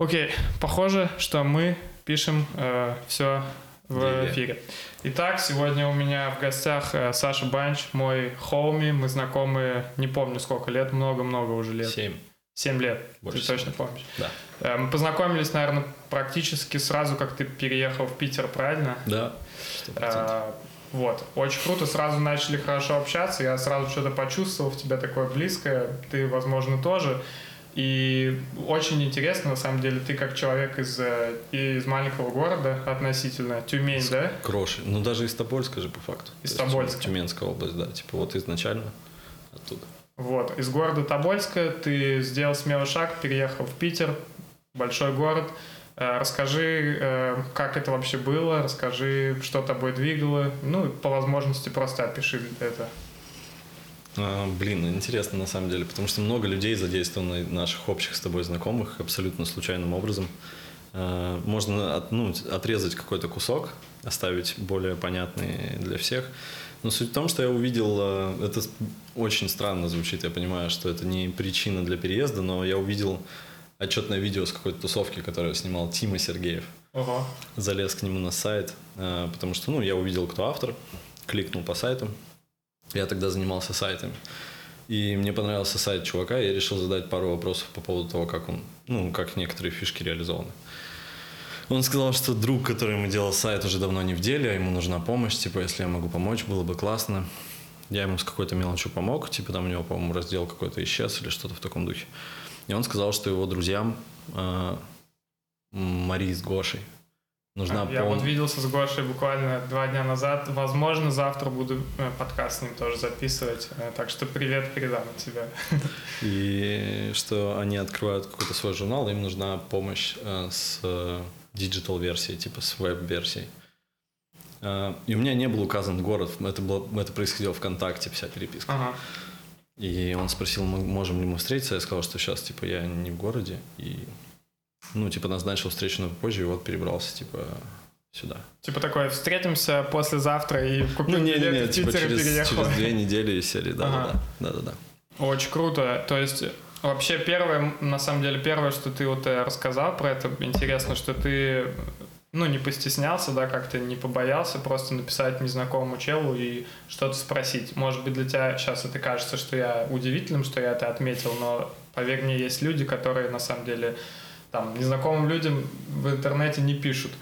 Окей, похоже, что мы пишем э, все в эфире. Итак, сегодня у меня в гостях э, Саша Банч, мой хоуми. Мы знакомы, не помню сколько лет, много-много уже лет. Семь. Семь лет, Больше ты семи. точно помнишь. Да. Э, мы познакомились, наверное, практически сразу, как ты переехал в Питер, правильно? Да. сто процентов. Э, вот, очень круто, сразу начали хорошо общаться, я сразу что-то почувствовал в тебя такое близкое, ты, возможно, тоже. И очень интересно, на самом деле, ты как человек из, э, из маленького города относительно, Тюмень, да? Кроши. Ну, даже из Тобольска же, по факту. Из Тобольска. Тюменская область, да. Типа вот изначально оттуда. Вот, из города Тобольска ты сделал смелый шаг, переехал в Питер, большой город. Э, Расскажи, э, как это вообще было, расскажи, что тобой двигало, ну, по возможности просто опиши это. А, блин, интересно на самом деле, потому что много людей задействовано наших общих с тобой знакомых абсолютно случайным образом. А, Можно от- ну, отрезать какой-то кусок, оставить более понятный для всех. Но суть в том, что я увидел, а, это очень странно звучит, я понимаю, что это не причина для переезда, но я увидел отчетное видео с какой-то тусовки, которое снимал Тима Сергеев Ого. залез к нему на сайт, потому что, ну, я увидел, кто автор, кликнул по сайту. Я тогда занимался сайтами. И мне понравился сайт чувака, и я решил задать пару вопросов по поводу того, как он, ну, как некоторые фишки реализованы. Он сказал, что друг, который ему делал сайт, уже давно не в деле, а ему нужна помощь, типа, если я могу помочь, было бы классно. Я ему с какой-то мелочью помог, типа, там у него, по-моему, раздел какой-то исчез или что-то в таком духе. И он сказал, что его друзьям э, Мари с Гошей нужна Я пом- вот виделся с Гошей буквально два дня назад. Возможно, завтра буду э, подкаст с ним тоже записывать. Э, Так что привет передам от тебя. И что они открывают какой-то свой журнал, им нужна помощь э, с digital-версией, типа с веб-версией. И у меня не был указан город, это, было, это происходило ВКонтакте, вся переписка. Ага. И он спросил, мо- можем ли мы встретиться. Я сказал, что сейчас, типа, я не в городе. И, ну, типа, назначил встречу на позже, и вот перебрался, типа, сюда. Типа такой, встретимся послезавтра и купим Ну, билет не-не-не, в типа, через, переехал. через две недели и сели, Ага. да-да-да. Да-да-да. Очень круто. То есть, вообще первое, на самом деле, первое, что ты вот э, рассказал про это, интересно, что ты, ну, не постеснялся, да, как-то не побоялся просто написать незнакомому челу и что-то спросить. Может быть, для тебя сейчас это кажется, что я удивительным, что я это отметил, но, поверь мне, есть люди, которые, на самом деле, там, незнакомым людям в интернете не пишут.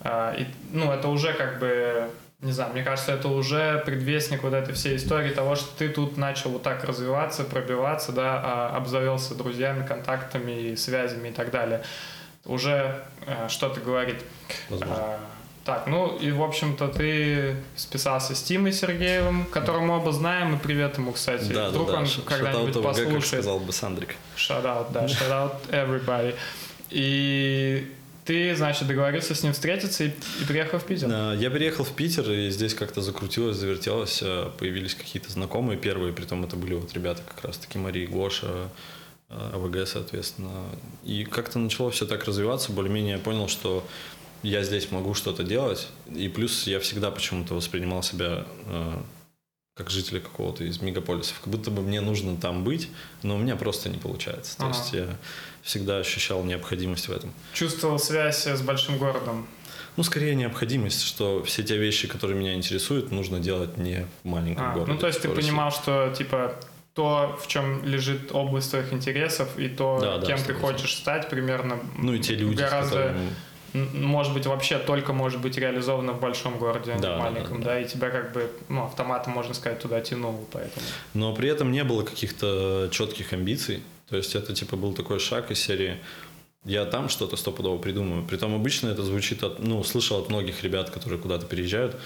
А, и, ну, это уже как бы, не знаю, мне кажется, это уже предвестник вот этой всей истории того, что ты тут начал вот так развиваться, пробиваться, да, а, обзавелся друзьями, контактами, и связями и так далее. Уже э, что-то говорит. Возможно. А, так, ну и, в общем-то, ты списался с Тимой Сергеевым, которого мы оба знаем, и привет ему, кстати. Да, Вдруг да, да. он когда-нибудь ОВГ, как послушает. сказал бы Сандрик. Shout out, да, shout out everybody. И ты, значит, договорился с ним встретиться и, и приехал в Питер. Я переехал в Питер, и здесь как-то закрутилось, завертелось, э, появились какие-то знакомые первые, притом это были вот ребята как раз-таки Мария, Гоша, э, АВГ, соответственно. И как-то начало все так развиваться, более-менее я понял, что я здесь могу что-то делать, и плюс я всегда почему-то воспринимал себя э, как жителя какого-то из мегаполисов, как будто бы мне нужно там быть, но у меня просто не получается. То Ага. есть я всегда ощущал необходимость в этом. Чувствовал связь с большим городом. Ну, скорее необходимость, что все те вещи, которые меня интересуют, нужно делать не в маленьком А, городе. ну, то есть ты России. понимал, что, типа, то, в чем лежит область твоих интересов, и то, Да, да, кем ты 100%. хочешь стать, примерно Ну, и те люди, гораздо, которыми... может быть, вообще только может быть реализовано в большом городе, а не Да, в да, маленьком, да, да, и тебя как бы, ну, автоматом, можно сказать, туда тянуло, поэтому. Но при этом не было каких-то четких амбиций. То есть это, типа, был такой шаг из серии я там что-то стопудово придумаю. Притом обычно это звучит от, ну, слышал от многих ребят, которые куда-то переезжают,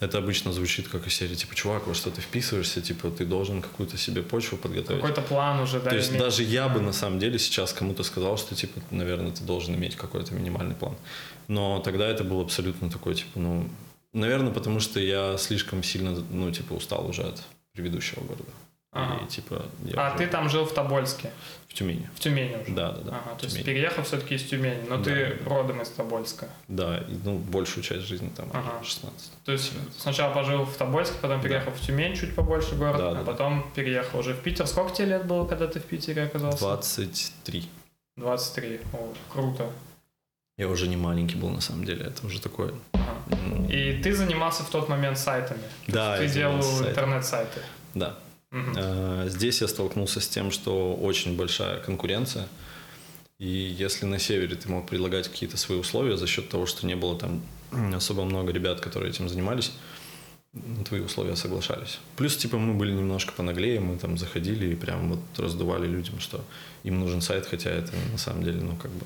это обычно звучит как из серии, типа, чувак, во что ты вписываешься, типа, ты должен какую-то себе почву подготовить. Какой-то план уже, да, То есть иметь. даже я бы на самом деле сейчас кому-то сказал, что типа, наверное, ты должен иметь какой-то минимальный план. Но тогда это был абсолютно такой, типа, ну, наверное, потому что я слишком сильно, ну, типа, устал уже от предыдущего города. Ага. И типа А уже ты там жил в Тобольске, в Тюмени. в Тюмени уже? Да, да, да. Ага, то есть переехал все-таки из Тюмени, но Да. ты родом из Тобольска. Да, и, ну, большую часть жизни там, Ага. 16. То есть сначала пожил в Тобольске, потом переехал в Тюмень, чуть побольше город, Да, а да, да. потом переехал уже в Питер. Сколько тебе лет было, когда ты в Питере оказался? 23. 23. О, круто. Я уже не маленький был, на самом деле. Это уже такое... Ага. м, И ты занимался в тот момент сайтами. То Да, есть я Ты делал интернет-сайты. Да. Э, Здесь я столкнулся с тем, что очень большая конкуренция. И если на севере ты мог предлагать какие-то свои условия за счет того, что не было там особо много ребят, которые этим занимались, на твои условия соглашались. Плюс, типа, мы были немножко понаглее, мы там заходили и прям вот раздували людям, что им нужен сайт, хотя это на самом деле, ну, как бы,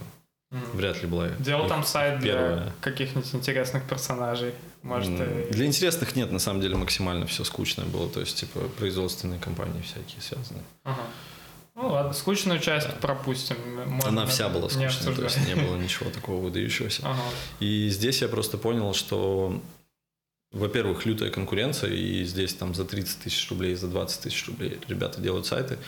вряд ли была Делал там сайт для первая. каких-нибудь интересных персонажей. Может, М, э, Для интересных нет, на самом деле максимально все скучное было, то есть, типа, производственные компании всякие связанные. Ага. Ну ладно, скучную часть пропустим. Можно Она вся была не скучной, то есть не было ничего такого выдающегося. Ага. И здесь я просто понял, что, во-первых, лютая конкуренция, и здесь там за 30 тысяч рублей, за 20 тысяч рублей ребята делают сайты,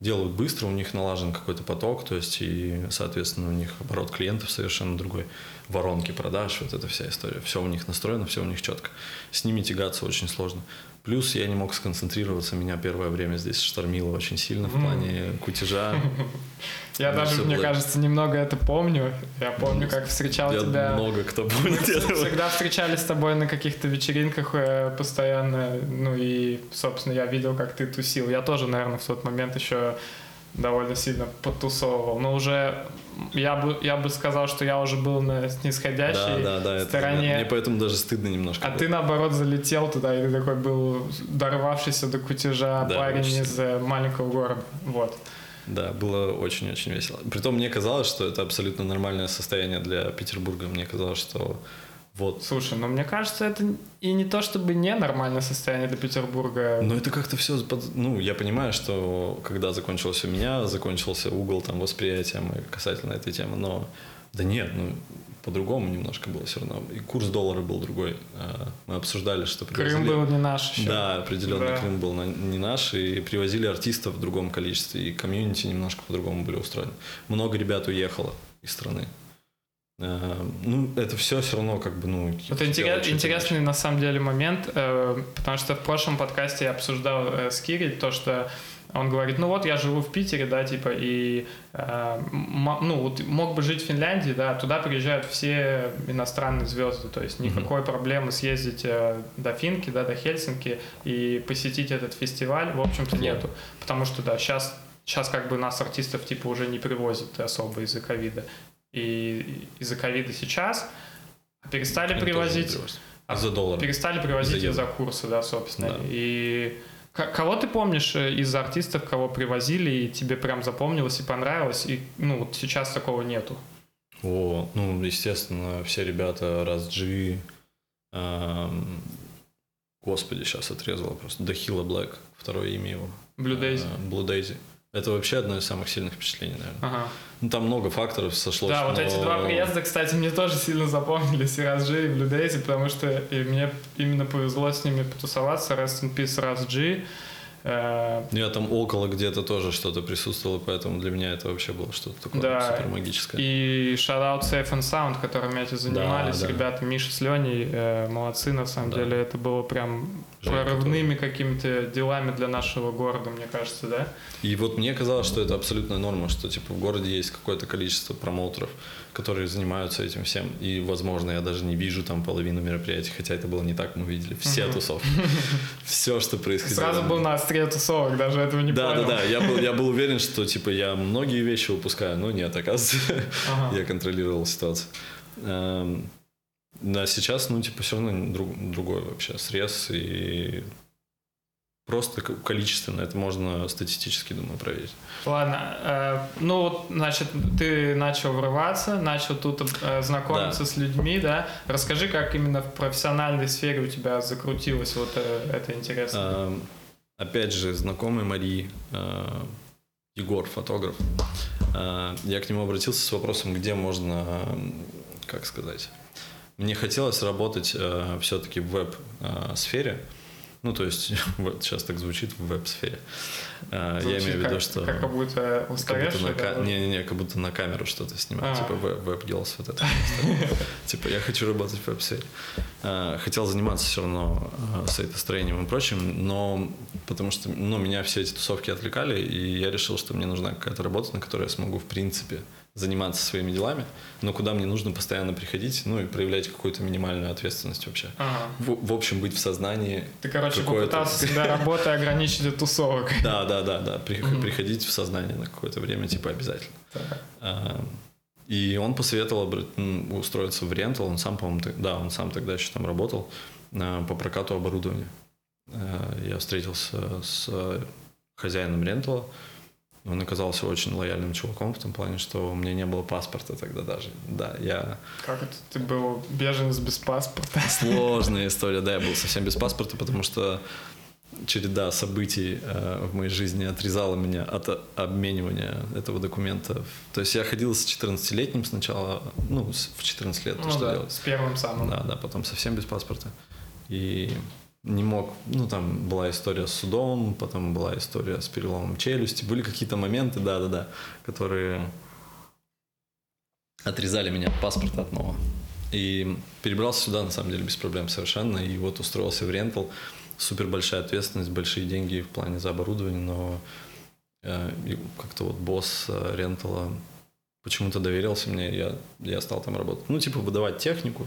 делают быстро, у них налажен какой-то поток, то есть и, соответственно, у них оборот клиентов совершенно другой, воронки продаж, вот эта вся история. Все у них настроено, все у них четко. С ними тягаться очень сложно. Плюс я не мог сконцентрироваться, меня первое время здесь штормило очень сильно в плане кутежа. Я Ну, даже, мне кажется, немного это помню. Я помню, как встречал тебя. много кто помнит всегда встречались с тобой на каких-то вечеринках э, постоянно. Ну и, собственно, я видел, как ты тусил. Я тоже, наверное, в тот момент еще довольно сильно подтусовывал. Но уже я бы, я бы сказал, что я уже был на Да, снисходящей да, да. это- стороне. Мне поэтому даже стыдно немножко. А было. ты, наоборот, залетел туда, и ты такой был дорвавшийся до кутежа Да, парень очень из э, маленького города. Вот. Да, было очень-очень весело. Притом мне казалось, что это абсолютно нормальное состояние для Петербурга. Мне казалось, что вот. Слушай, ну мне кажется, это и не то чтобы не нормальное состояние для Петербурга. Но это как-то все... Ну, я понимаю, что когда закончилось у меня, закончился угол там восприятия касательно этой темы, но да нет, ну, по-другому немножко было все равно. И курс доллара был другой. А, Мы обсуждали, что Крым привозили- был не наш еще. Да, определенно Да. Крым был не наш, и привозили артистов в другом количестве, и комьюнити немножко по-другому были устроены. Много ребят уехало из страны. Э, Ну, это все все равно как бы, ну... Это интерес- интересный на самом деле момент, э, потому что в прошлом подкасте я обсуждал э, с Кири то, что он говорит, ну вот я живу в Питере, да, типа, и э, ну вот мог бы жить в Финляндии, да, туда приезжают все иностранные звезды, то есть никакой проблемы съездить э, до Финки, да, до Хельсинки и посетить этот фестиваль, в общем-то, Да. нету, потому что, да, сейчас сейчас как бы нас артистов типа уже не привозят особо из-за ковида. И из-за ковида сейчас а перестали тоже привозить а За доллар. Перестали привозить из-за курса, да, собственно. Да. И кого ты помнишь э, из артистов, кого привозили, и тебе прям запомнилось и понравилось, и ну вот сейчас такого нету? О, ну, естественно, все ребята раз G, эм, господи, сейчас отрезало просто, Дахила Блэк, второе имя его. Daisy. Э, Blue Daisy. Это вообще одно из самых сильных впечатлений, наверное. Ага. Ну, там много факторов сошлось. Да, вот но- эти два приезда, кстати, мне тоже сильно запомнились, и Раз G, и Daisy, потому что и мне именно повезло с ними потусоваться. Rest in Peace Раз G. Э, Я там около где-то тоже что-то присутствовало, поэтому для меня это вообще было что-то такое Да. супер магическое. И шараут Safe and Sound, которыми эти занимались, Да, да. ребята Миша с Леней, э, молодцы, на самом Да. деле, это было прям Женька прорывными какими-то делами для нашего города, мне кажется, да? И вот мне казалось, что это абсолютная норма, что типа в городе есть какое-то количество промоутеров, которые занимаются этим всем. И, возможно, я даже не вижу там половину мероприятий, хотя это было не так, мы видели все тусовки, все, что происходило. Сразу был на острие тусовок, даже этого не Да, понял. да, да. Я был, я был уверен, что типа я многие вещи упускаю, но нет, оказывается, Ага. я контролировал ситуацию. Эм, Да, сейчас, ну, типа, все равно друг- другой вообще срез и просто количественно это можно статистически, думаю, проверить. Ладно, э, ну вот, значит, ты начал врываться, начал тут э, знакомиться Да. с людьми, да? Расскажи, как именно в профессиональной сфере у тебя закрутилось вот э, это интересно. Эм, Опять же, знакомый Марии, э, Егор, фотограф, э, я к нему обратился с вопросом, где можно, м, как сказать, мне хотелось работать все-таки в веб-сфере, Ну, то есть, вот сейчас так звучит в веб-сфере. А, я имею в виду, как- что... Как будто Как будто устаревший, на, да, ка- не, не, не, как будто на камеру что-то снимать, А. типа веб, веб-гелс, вот это. Типа, я хочу работать в веб-сфере. А, Хотел заниматься все равно а, сайтостроением и прочим, но потому что, ну, меня все эти тусовки отвлекали, и я решил, что мне нужна какая-то работа, на которой я смогу, в принципе, заниматься своими делами, но куда мне нужно постоянно приходить, ну, и проявлять какую-то минимальную ответственность вообще. Ага. В, в общем, быть в сознании Ты, короче, попытался себя работой ограничить от тусовок. Да, да, да, да. При-. Приходить в сознание на какое-то время, типа, обязательно. Так. А, И он посоветовал м, устроиться в рентал. Он сам, по-моему, да, он сам тогда еще там работал а, по прокату оборудования. А, Я встретился с э, хозяином рентала. Он оказался очень лояльным чуваком в том плане, что у меня не было паспорта тогда даже. Да, я... Как это ты был беженец без паспорта? Сложная история. Да, я был совсем без паспорта, потому что череда событий э, в моей жизни отрезала меня от обменивания этого документа. То есть я ходил с 14-летним сначала, ну, в 14 лет, то Ну что да, делать? с первым самым. Да, да, потом совсем без паспорта. И не мог, ну, там была история с судом, потом была история с переломом челюсти, были какие-то моменты, да-да-да, которые отрезали меня от паспорта от нового. И перебрался сюда, на самом деле, без проблем совершенно, и вот устроился в рентал. Супер большая ответственность, большие деньги в плане за оборудование, но э, как-то вот босс э, рентала почему-то доверился мне, я, я стал там работать. Ну, типа, выдавать технику,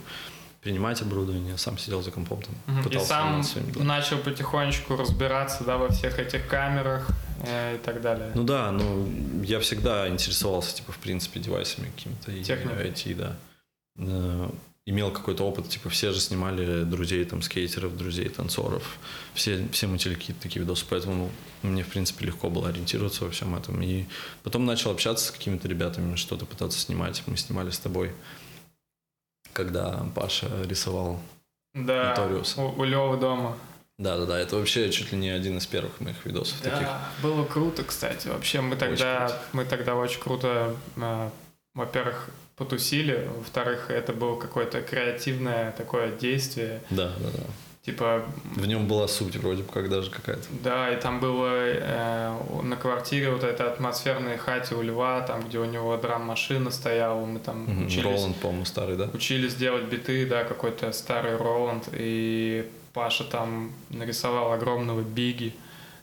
принимать оборудование, сам сидел за компом там, Мгм. И пытался сам начал потихонечку разбираться да, во всех этих камерах э, и так далее. Ну да, ну я всегда интересовался, типа, в принципе, девайсами какими-то и Техникой. IT, да. Э, Имел какой-то опыт, типа, все же снимали друзей там скейтеров, друзей танцоров, все, все мутили какие-то такие видосы, поэтому мне, в принципе, легко было ориентироваться во всем этом. И потом начал общаться с какими-то ребятами, что-то пытаться снимать. Мы снимали с тобой, когда Паша рисовал. да, Notorious. у, у Лёвы дома. Да-да-да, это вообще чуть ли не один из первых моих видосов таких. Да, было круто, кстати. Вообще мы тогда, круто. мы тогда очень круто, э, во-первых, потусили, во-вторых, это было какое-то креативное такое действие. Да, да, да. Типа, В нем была суть вроде бы как даже какая-то. да, и там было э, на квартире вот этой атмосферной хате у Льва, там, где у него драм-машина стояла, мы там Мгм. учились, Роланд, по-моему, старый, да? учились делать биты, да, какой-то старый Роланд, и Паша там нарисовал огромного Биги.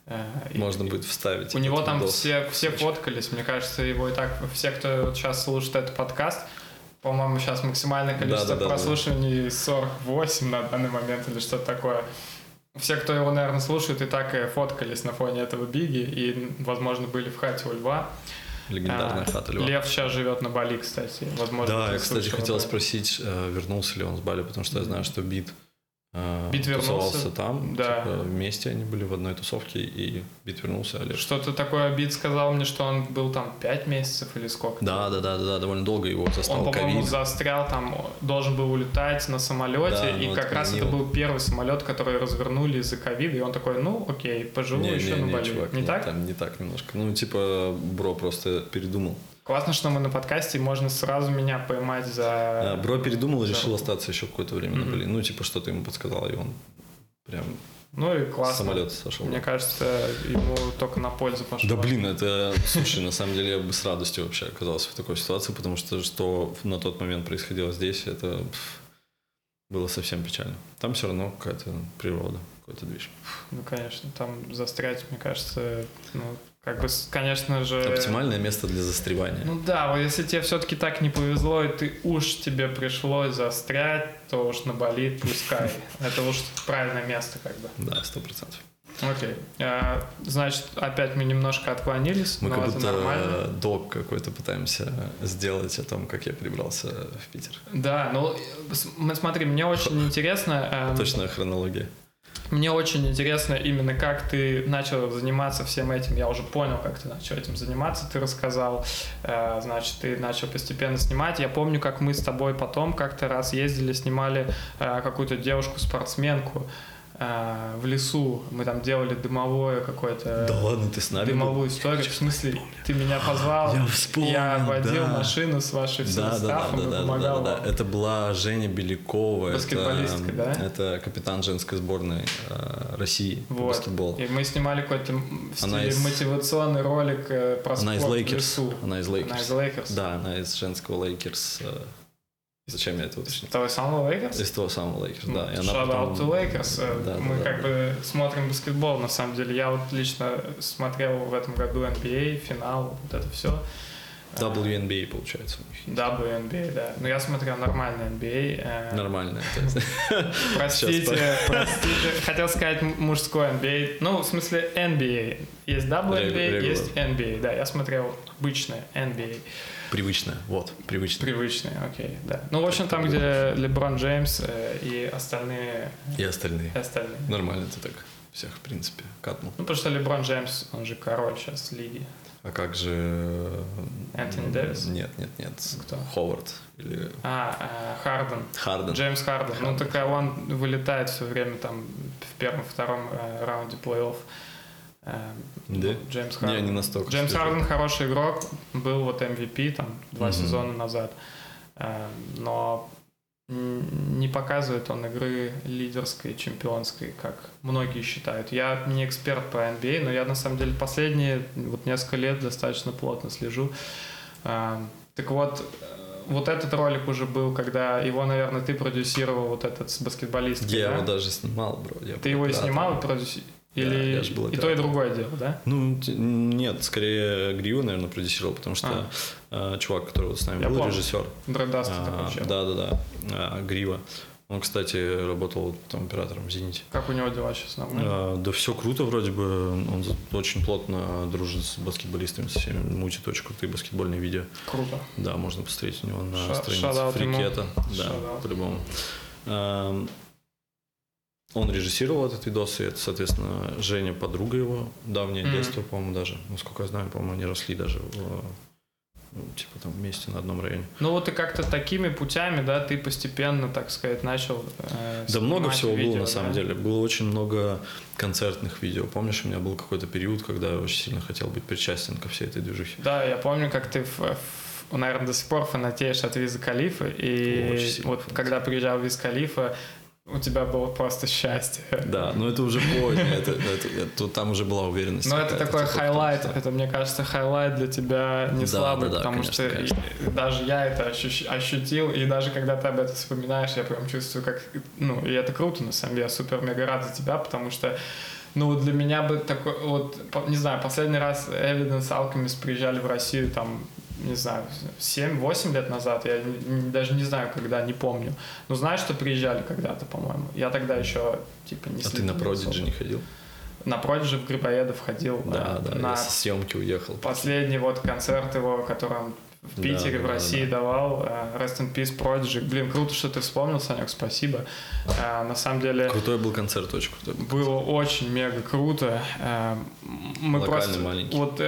э, и- Можно будет вставить. У него там видос. все, все фоткались, мне кажется, его и так, все, кто сейчас слушает этот подкаст, по-моему, сейчас максимальное количество Да-да-да-да. прослушиваний 48 на данный момент или что-то такое. Все, кто его, наверное, слушает, и так и фоткались на фоне этого Биги, и, возможно, были в хате у Льва. Легендарная А, хата Льва. Лев сейчас живет на Бали, кстати. Возможно, Да, я, кстати, слышал хотел спросить, э, вернулся ли он с Бали, потому что я знаю, что Бит э, Бит вернулся, там. да. типа, вместе они были в одной тусовке, и Бит вернулся, Лев... Что-то такое Бит сказал мне, что он был там 5 месяцев или сколько. Да, да, да, да, да, довольно долго его застал Он, по-моему, застрял там, должен был улетать на самолете, Да, и ну, как раз это был первый самолет, который развернули из-за ковида, и он такой, ну, окей, поживу Не, еще не, на не, Бали. чувак, не нет, так? Там не так немножко. Ну, типа, бро просто передумал. Классно, что мы на подкасте, и можно сразу меня поймать за... А, бро передумал и решил остаться еще какое-то время на Мгм. Бали. Ну, типа, что-то ему подсказал, и он прям Ну и классно. самолета сошел. Мне кажется, ему только на пользу пошло. Да блин, это, слушай, на самом деле я бы с радостью вообще оказался в такой ситуации, потому что что на тот момент происходило здесь, это было совсем печально. Там все равно какая-то природа, какой-то движ. Ну, конечно, там застрять, мне кажется, ну, как бы, конечно же... Оптимальное место для застревания. Ну да, вот если тебе все-таки так не повезло, и ты уж тебе пришлось застрять, то уж на Бали пускай. Это уж правильное место как бы. Да, сто процентов. Окей. А, Значит, опять мы немножко отклонились, Мы но как это будто нормально. док какой-то пытаемся сделать о том, как я перебрался в Питер. Да, ну смотри, мне очень интересно. эм, Точная хронология. Мне очень интересно именно как ты начал заниматься всем этим. Я уже понял, как ты начал этим заниматься. Ты рассказал, Э, значит, ты начал постепенно снимать. Я помню, как мы с тобой потом как-то раз ездили, снимали э, какую-то девушку-спортсменку. А, в лесу. Мы там делали дымовое какое-то... Да ладно, ты с нами был? Дымовую историю. В смысле, ты меня позвал, Я вспомнил, я водил да. машину с вашей всем Да, да, да, да, и да, да, помогал да, да. Это была Женя Белякова. Баскетболистка, это, да? Это капитан женской сборной э, России по Вот. баскетболу. И мы снимали какой-то в стиле из- мотивационный ролик э, про Она из спорт в Лейкерс. лесу. Она из Лейкерс. Она из Лейкерс. Да, она из женского Лейкерс. э, Зачем я это уточнил? Того самого Лейкерс? Из того самого Лейкерс, да. И она Shout потом- Lakers. Э, Да, Мы да, как да. бы смотрим баскетбол, на самом деле. Я вот лично смотрел в этом году NBA, финал, вот это все. WNBA, получается, у них. WNBA, да. Но я смотрел нормальный NBA. э, Нормально. то есть. Простите, простите. Хотел сказать мужской NBA. Ну, в смысле NBA. Есть WNBA, есть NBA. Да, я смотрел обычное NBA. Привычно, вот, привычно. Привычное, окей, да. Ну, в общем, там, где Леброн Джеймс э, и остальные, И остальные. и остальные. Нормально ты так всех, в принципе, катнул. Ну, потому что Леброн Джеймс, он же король сейчас лиги. А как же... Энтони Дэвис? Нет, нет, нет. Кто? Ховард или А, э, Харден. Харден. Джеймс Харден. Ну, так а он вылетает все время там в первом-втором э, раунде плей-офф. Э, Да? Джеймс Харден. Я не настолько. Джеймс слежу. Харден хороший игрок, был вот MVP там два Мгм. сезона назад, Э, но не показывает он игры лидерской, чемпионской, как многие считают. Я не эксперт по NBA, но я на самом деле последние вот несколько лет достаточно плотно слежу. Э, Так вот, э, вот этот ролик уже был, когда его, наверное, ты продюсировал, вот этот с баскетболисткой, Я да? его даже снимал, бро. я Ты его и снимал и продюсировал? Или я ж был и то, и другое дело, да? Ну, нет, скорее Гриву, наверное, продюсировал, потому что э, чувак, который вот с нами А. Я был, помню. режиссер, Дредаст а, такой чел. да, да, да, а, Грива. Он, кстати, работал там оператором в «Зените». Как у него дела сейчас? Нормально? А, да все круто вроде бы. Он очень плотно дружит с баскетболистами, со всеми. Мутит очень крутые баскетбольные видео. Круто. Да, можно посмотреть у него на Ша- странице. Фрикета. Да, по-любому. Он режиссировал этот видос, и это, соответственно, Женя, подруга его, давнее Мгм. детство, по-моему, даже. Насколько я знаю, по-моему, они росли даже в, ну, типа там вместе на одном районе. Ну вот и как-то такими путями, да, ты постепенно, так сказать, начал э, Да много всего видео, было на да? самом деле. Было очень много концертных видео. Помнишь, у меня был какой-то период, когда я очень сильно хотел быть причастен ко всей этой движухе. Да, я помню, как ты, в- в- наверное, до сих пор фанатеешь от Виза Калифа, и вот фанатею. когда приезжал Виз Калифа, у тебя было просто счастье. Да, но это уже позднее, это, это- это- там уже была уверенность. Но это такой типа, highlight, это, мне кажется, highlight для тебя не Да, слабый, да, да, потому конечно, что конечно. даже я это ощущ- ощутил, и даже когда ты об этом вспоминаешь, я прям чувствую, как, ну, и это круто, на самом деле, я супер-мега рад за тебя, потому что ну, для меня бы такой, вот, не знаю, последний раз Evidence Alchemist приезжали в Россию, там, не знаю, 7-8 лет назад, я даже не знаю, когда, не помню. Но знаю, что приезжали когда-то, по-моему. Я тогда еще, типа, не А ты на Продиджи не ходил? На Продиджи в Грибоедов ходил. Да, э, да, на съемки уехал. последний вот концерт его, который он в Да, Питере, да, в да, России да. давал. э, Rest in Peace Prodigy. Блин, круто, что ты вспомнил, Санек, спасибо. Э, На самом деле Крутой был концерт, очень крутой был. было очень мега круто. Э, Мы Локальный, просто, маленький. вот,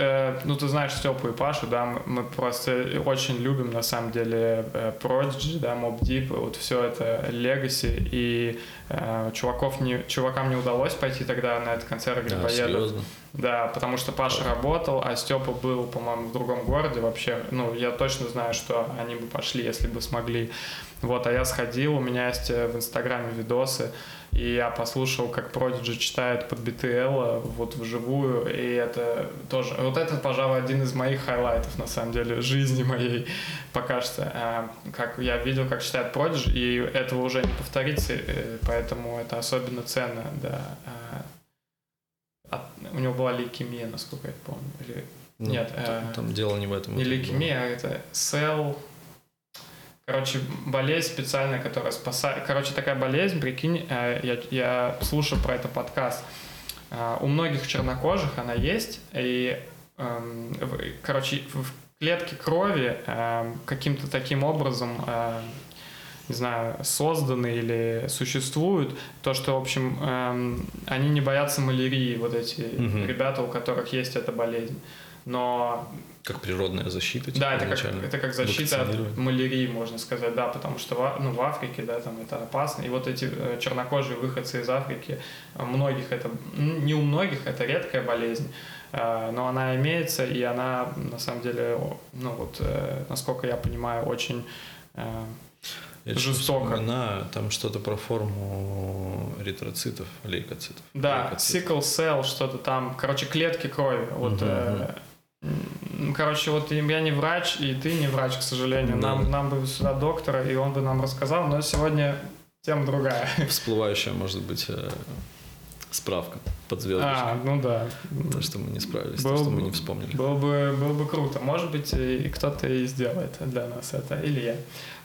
ну ты знаешь Степу и Пашу, да, мы, просто очень любим на самом деле Prodigy, да, Mob Deep, вот все это Legacy, и чуваков не, чувакам не удалось пойти тогда на этот концерт Грибоедов. серьезно? Да, потому что Паша работал, а Степа был, по-моему, в другом городе вообще. Ну, я точно знаю, что они бы пошли, если бы смогли. Вот, а я сходил, у меня есть э, в Инстаграме видосы, и я послушал, как Продиджи читает под BTL вот вживую, и это тоже... Вот это, пожалуй, один из моих highlight ов, на самом деле, жизни моей пока что. А, Как я видел, как читает Продиджи, и этого уже не повторится, э, поэтому это особенно ценно, да. А, от- у него была лейкемия, насколько я помню. Или, Ну, Нет, там, э, там дело не в этом. не лейкемия, а это сел. Короче, болезнь специальная, которая спасает. Короче, такая болезнь, прикинь, э, я, я слушал про это подкаст. Э, У многих чернокожих она есть, и, эм, короче, в клетке крови эм, каким-то таким образом эм, не знаю, созданы или существуют, то, что, в общем, эм, они не боятся малярии, вот эти Мгм. ребята, у которых есть эта болезнь. Но Как природная защита. типа, да, это как, это как защита от малярии, можно сказать, да, потому что в, ну, в Африке, да, там это опасно. И вот эти э, чернокожие выходцы из Африки, э, многих это, м, не у многих, это редкая болезнь, э, но она имеется, и она, на самом деле, ну вот, насколько я понимаю, очень Я жестоко. вспоминаю, там что-то про форму эритроцитов, лейкоцитов. Да, Лейкоцитов. sickle cell, что-то там, короче, клетки крови. Вот, Мгм, э, короче, вот я не врач, и ты не врач, к сожалению. Да. Нам, нам бы сюда доктора, и он бы нам рассказал, но сегодня тема другая. Всплывающая, может быть, э, справка под звездочкой. А, ну да. То, что мы не справились, то, Был что мы не вспомнили. Было бы, было бы круто. Может быть, и кто-то и сделает для нас это, или я.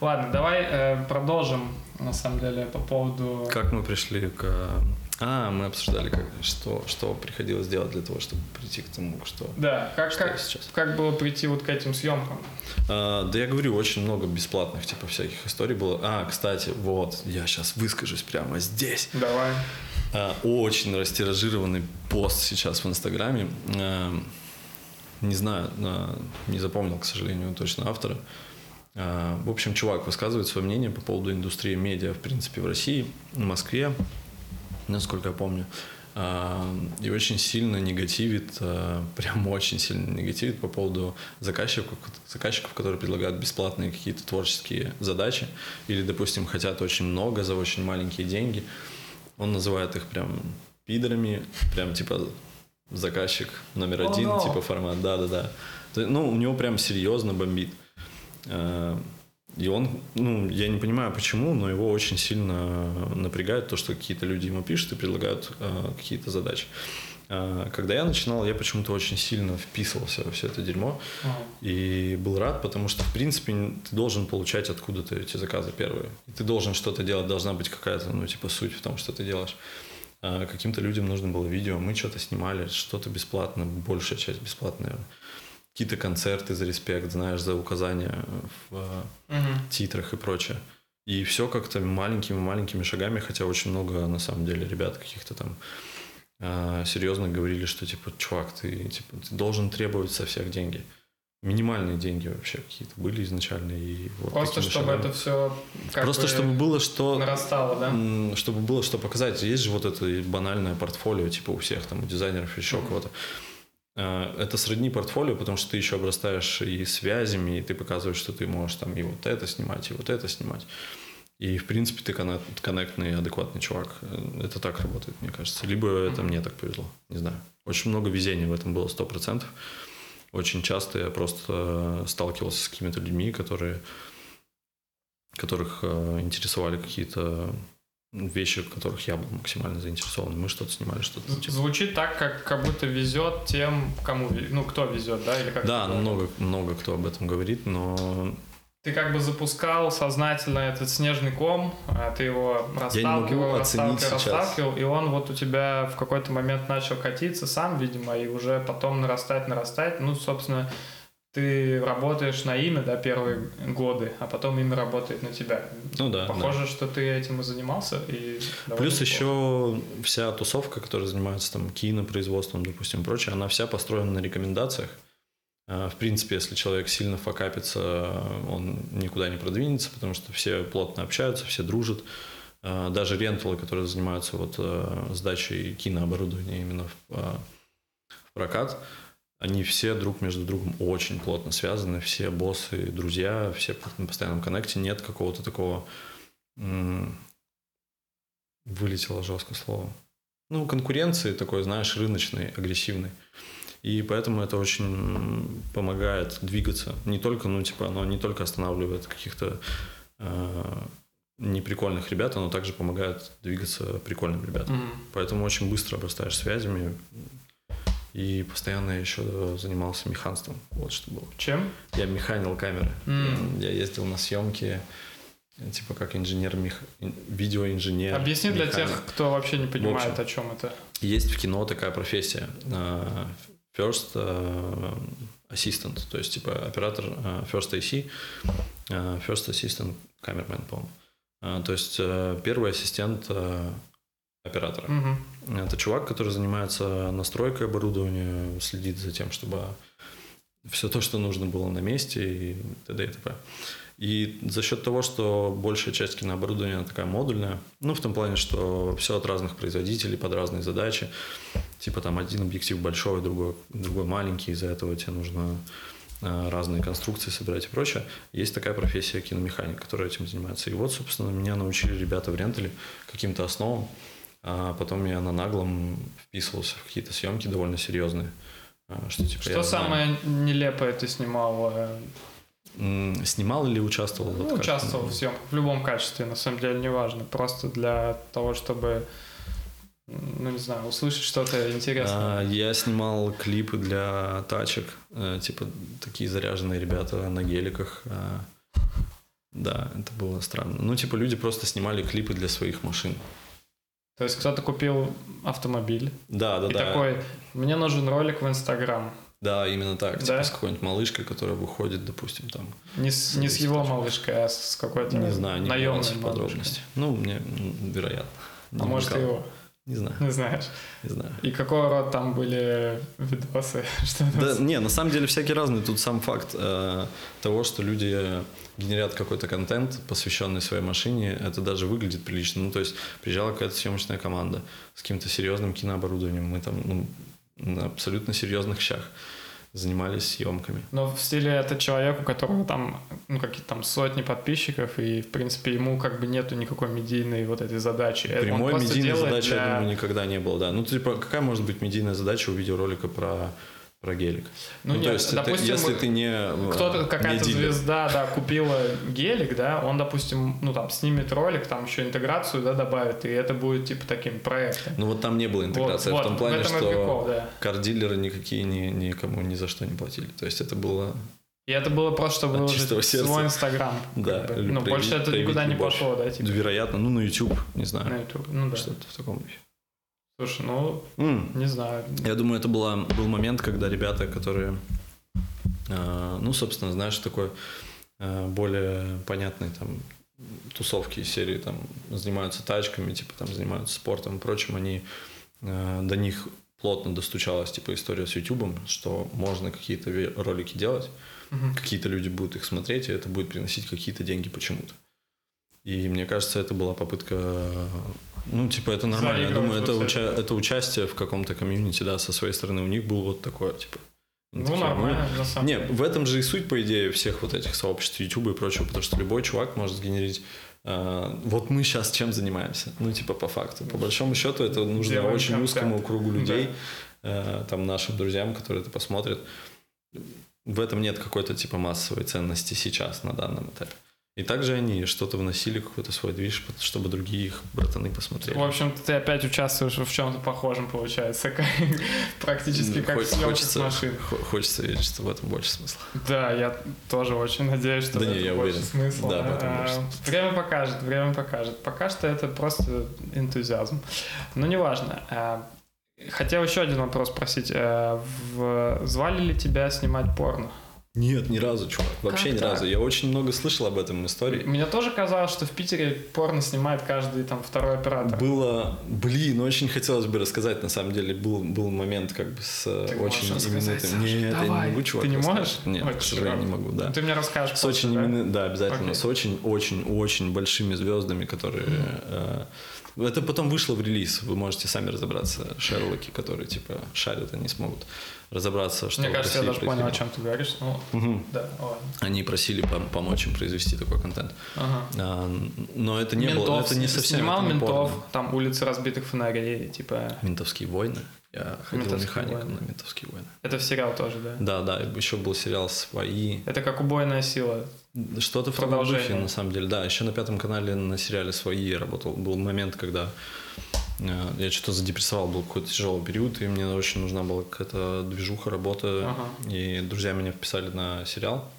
Ладно, давай э, продолжим, на самом деле, по поводу... Как мы пришли к... А, мы обсуждали, как, что, что приходилось делать для того, чтобы прийти к тому, что... Да, как, Что как, сейчас? как было прийти вот к этим съемкам? А, да я говорю, очень много бесплатных, типа, всяких историй было. А, кстати, вот, я сейчас выскажусь прямо здесь. Давай. А, Очень растиражированный пост сейчас в Инстаграме. А, Не знаю, а, не запомнил, к сожалению, точно автора. А, В общем, чувак высказывает свое мнение по поводу индустрии медиа, в принципе, в России, в Москве, насколько я помню. А, И очень сильно негативит, а, прям очень сильно негативит по поводу заказчиков, заказчиков, которые предлагают бесплатные какие-то творческие задачи или, допустим, хотят очень много за очень маленькие деньги. Он называет их прям пидорами, прям типа заказчик номер один, но. типа формат, да-да-да. Ну, у него прям серьезно бомбит. Э, И он, ну, я не понимаю почему, но его очень сильно напрягает то, что какие-то люди ему пишут и предлагают э, какие-то задачи. Э, Когда я начинал, я почему-то очень сильно вписывался во все это дерьмо Ага. и был рад, потому что, в принципе, ты должен получать откуда-то эти заказы первые. И ты должен что-то делать, должна быть какая-то, ну, типа, суть в том, что ты делаешь. А каким-то людям нужно было видео, мы что-то снимали, что-то бесплатно, большая часть бесплатная. Какие-то концерты за респект, знаешь, за указания в э, Мгм. титрах и прочее. И все как-то маленькими-маленькими шагами, хотя очень много, на самом деле, ребят каких-то там а, серьезно говорили, что, типа, чувак, ты, типа, ты должен требовать со всех деньги. Минимальные деньги вообще какие-то были изначально. И вот Просто чтобы шагами. это все Просто чтобы было что... нарастало, да? Чтобы было что показать. Есть же вот это банальное портфолио, типа у всех там, у дизайнеров, еще Мгм. кого-то. А, Это сродни портфолио, потому что ты еще обрастаешь и связями, и ты показываешь, что ты можешь там и вот это снимать, и вот это снимать. И, в принципе, ты коннект- коннектный, адекватный чувак. Э, Это так работает, мне кажется. Либо это мне так повезло, не знаю. Очень много везения в этом было, сто процентов. Очень часто я просто э, сталкивался с какими-то людьми, которые, которых э, интересовали какие-то вещи, в которых я был максимально заинтересован. Мы что-то снимали, что-то типа. Звучит так, как, как будто везет тем, кому, ну, кто везет, да, или как Да, ну, много, много кто об этом говорит, но Ты как бы запускал сознательно этот снежный ком, а ты его расталкивал, расталкивал, сейчас. расталкивал, и он вот у тебя в какой-то момент начал катиться сам, видимо, и уже потом нарастать, нарастать. Ну, собственно, ты работаешь на имя, да, первые годы, а потом имя работает на тебя. ну да. да. Похоже, что ты этим и занимался. И Плюс неплохо. еще вся тусовка, которая занимается там кинопроизводством, допустим, прочее, она вся построена на рекомендациях. А, В принципе, если человек сильно факапится, он никуда не продвинется, потому что все плотно общаются, все дружат. А, Даже ренталы, которые занимаются вот э, сдачей кинооборудования именно в, в прокат, они все друг между другом очень плотно связаны, все боссы, друзья, все на постоянном коннекте, нет какого-то такого вылетело жестко слово. Ну, конкуренции такой, знаешь, рыночной, агрессивной. И поэтому это очень помогает двигаться. Не только, ну, типа, оно не только останавливает каких-то э, неприкольных ребят, оно также помогает двигаться прикольным ребятам. Мгм. Поэтому очень быстро обрастаешь связями. И постоянно еще занимался механством. Вот что было. Чем? Я механил камеры. М. Я ездил на съемки, э, типа как инженер, мех... ин- видеоинженер. Объясни для механик. тех, кто вообще не понимает, общем. о чем это. Есть в кино такая профессия. э, First э, Assistant, то есть типа оператор э, First AC, э, First Assistant Cameraman, по-моему. Э, То есть э, первый ассистент э, оператора. Мгм. Это чувак, который занимается настройкой оборудования, следит за тем, чтобы все то, что нужно было на месте и т.д. и т.п. И за счет того, что большая часть кинооборудования такая модульная, ну, в том плане, что все от разных производителей, под разные задачи, типа там один объектив большой, другой, другой маленький, из-за этого тебе нужно э, разные конструкции собирать и прочее. Есть такая профессия киномеханик, которая этим занимается. И вот, собственно, меня научили ребята в рентале каким-то основам, а потом я на наглом вписывался в какие-то съемки довольно серьезные. А, Что, типа, Что я знаю. самое нелепое ты снимал? э, Снимал или участвовал? Ну, Вот участвовал в съемках в любом качестве, на самом деле, неважно. Просто для того, чтобы, ну, не знаю, услышать что-то интересное. А, Я снимал клипы для тачек, э, типа такие заряженные ребята на геликах. а, Да, это было странно. Ну, типа люди просто снимали клипы для своих машин. То есть кто-то купил автомобиль Да, да, и да. такой, мне нужен ролик в Инстаграм. Да, именно так. Да? Типа с какой-нибудь малышкой, которая выходит, допустим, там. Не с, не с его малышкой, а с какой-то Не знаю, не наемной подробности. Ну, мне, вероятно. А может, его, Не знаю, не знаешь. не знаю. И какого рода там были видосы? Что Да, не, на самом деле всякие разные. Тут сам факт э, того, что люди генерят какой-то контент, посвященный своей машине, это даже выглядит прилично. Ну, то есть приезжала какая-то съемочная команда с каким-то серьезным кинооборудованием. Мы там ну, на абсолютно серьезных щах занимались съемками. Но в стиле это человек, у которого там, ну, какие-то там сотни подписчиков, и, в принципе, ему как бы нету никакой медийной вот этой задачи. Прямой медийной задачи, для- я думаю, никогда не было, да. Ну, типа, какая может быть медийная задача у видеоролика про, про гелик? Ну, то нет, есть, это- допустим, если ты не э, Кто-то, какая-то звезда, да, купила гелик, да, он, допустим, ну, там, снимет ролик, там еще интеграцию, да, добавит, и это будет, типа, таким проектом. Ну, вот там не было интеграции. Вот, в том вот, плане, в что прикол, да. кар-дилеры никакие ни, никому ни за что не платили. То есть это было... И это было просто, чтобы выложить сердца. свой Инстаграм. как Да, бы. Ну, больше это никуда не пошло, да, типа, Вероятно, ну, на YouTube, не знаю. на YouTube. Ну, да. Что-то в таком духе. Слушай, ну, М, не знаю. Я думаю, это была, был момент, когда ребята, которые, э, ну, собственно, знаешь, такой э, более понятной там тусовки серии там занимаются тачками, типа там занимаются спортом и прочим, они э, до них плотно достучалась типа история с YouTube, что можно какие-то ролики делать, Мгм. какие-то люди будут их смотреть, и это будет приносить какие-то деньги почему-то. И мне кажется, это была попытка, ну, типа, это нормально. Я думаю, это, уча- это. участие в каком-то комьюнити, да, со своей стороны. У них был вот такое, типа... они Ну, такие, нормально, на самом Не, деле. в этом же и суть, по идее, всех вот этих сообществ YouTube и прочего, потому что любой чувак может сгенерить э, вот мы сейчас чем занимаемся? Ну, типа, по факту. По большому счету, это нужно Делаем очень контент. узкому кругу людей, э, там, нашим друзьям, которые это посмотрят. В этом нет какой-то, типа, массовой ценности сейчас, на данном этапе. И также они что-то вносили, какой-то свой движ, чтобы другие их братаны посмотрели. В общем, ты опять участвуешь в чем-то похожем, получается, как- практически Ну, как хоч- хочется, машин. хо- хочется верить, что в этом больше смысла. Да, я тоже очень надеюсь, что Да в не, этом я больше уверен. смысла. Да, в этом А, больше смысла. Время покажет, время покажет. Пока что это просто энтузиазм. Но неважно. А, Хотел еще один вопрос спросить. В- Звали ли тебя снимать порно? Нет, ни разу, чувак. Вообще Как ни так? разу. Я очень много слышал об этом истории. Мне тоже казалось, что в Питере порно снимает каждый там второй оператор. Было, блин, очень хотелось бы рассказать, на самом деле, был, был момент как бы с Ты очень именитым. Нет, я не давай. могу, чувак. Ты не рассказать. можешь? Нет, Ой, к сожалению, не могу, да. Ты мне расскажешь С после, очень да? имены- да, обязательно, Окей. с очень, очень, очень большими звездами, которые... э, это потом вышло в релиз, вы можете сами разобраться, Шерлоки, которые, типа, шарят, они смогут разобраться, что Мне кажется, я даже понял, о чем ты говоришь. Ну, Мгм. да, ладно. Они просили пом- помочь им произвести такой контент. Ага. А, но это не ментов, было, это не совсем... снимал это не ментов, порно. там улицы разбитых фонарей, типа. Ментовские войны. Я ходил Ментовские механиком войны. на ментовские войны. Это в сериал тоже, да? Да, да, еще был сериал «Свои». Это как убойная сила. Что-то в таком духе, на самом деле. Да, еще на пятом канале на сериале «Свои» я работал. Был момент, когда я что-то задепрессовал, был какой-то тяжелый период, и мне очень нужна была какая-то движуха, работа. Ага. И друзья меня вписали на сериал.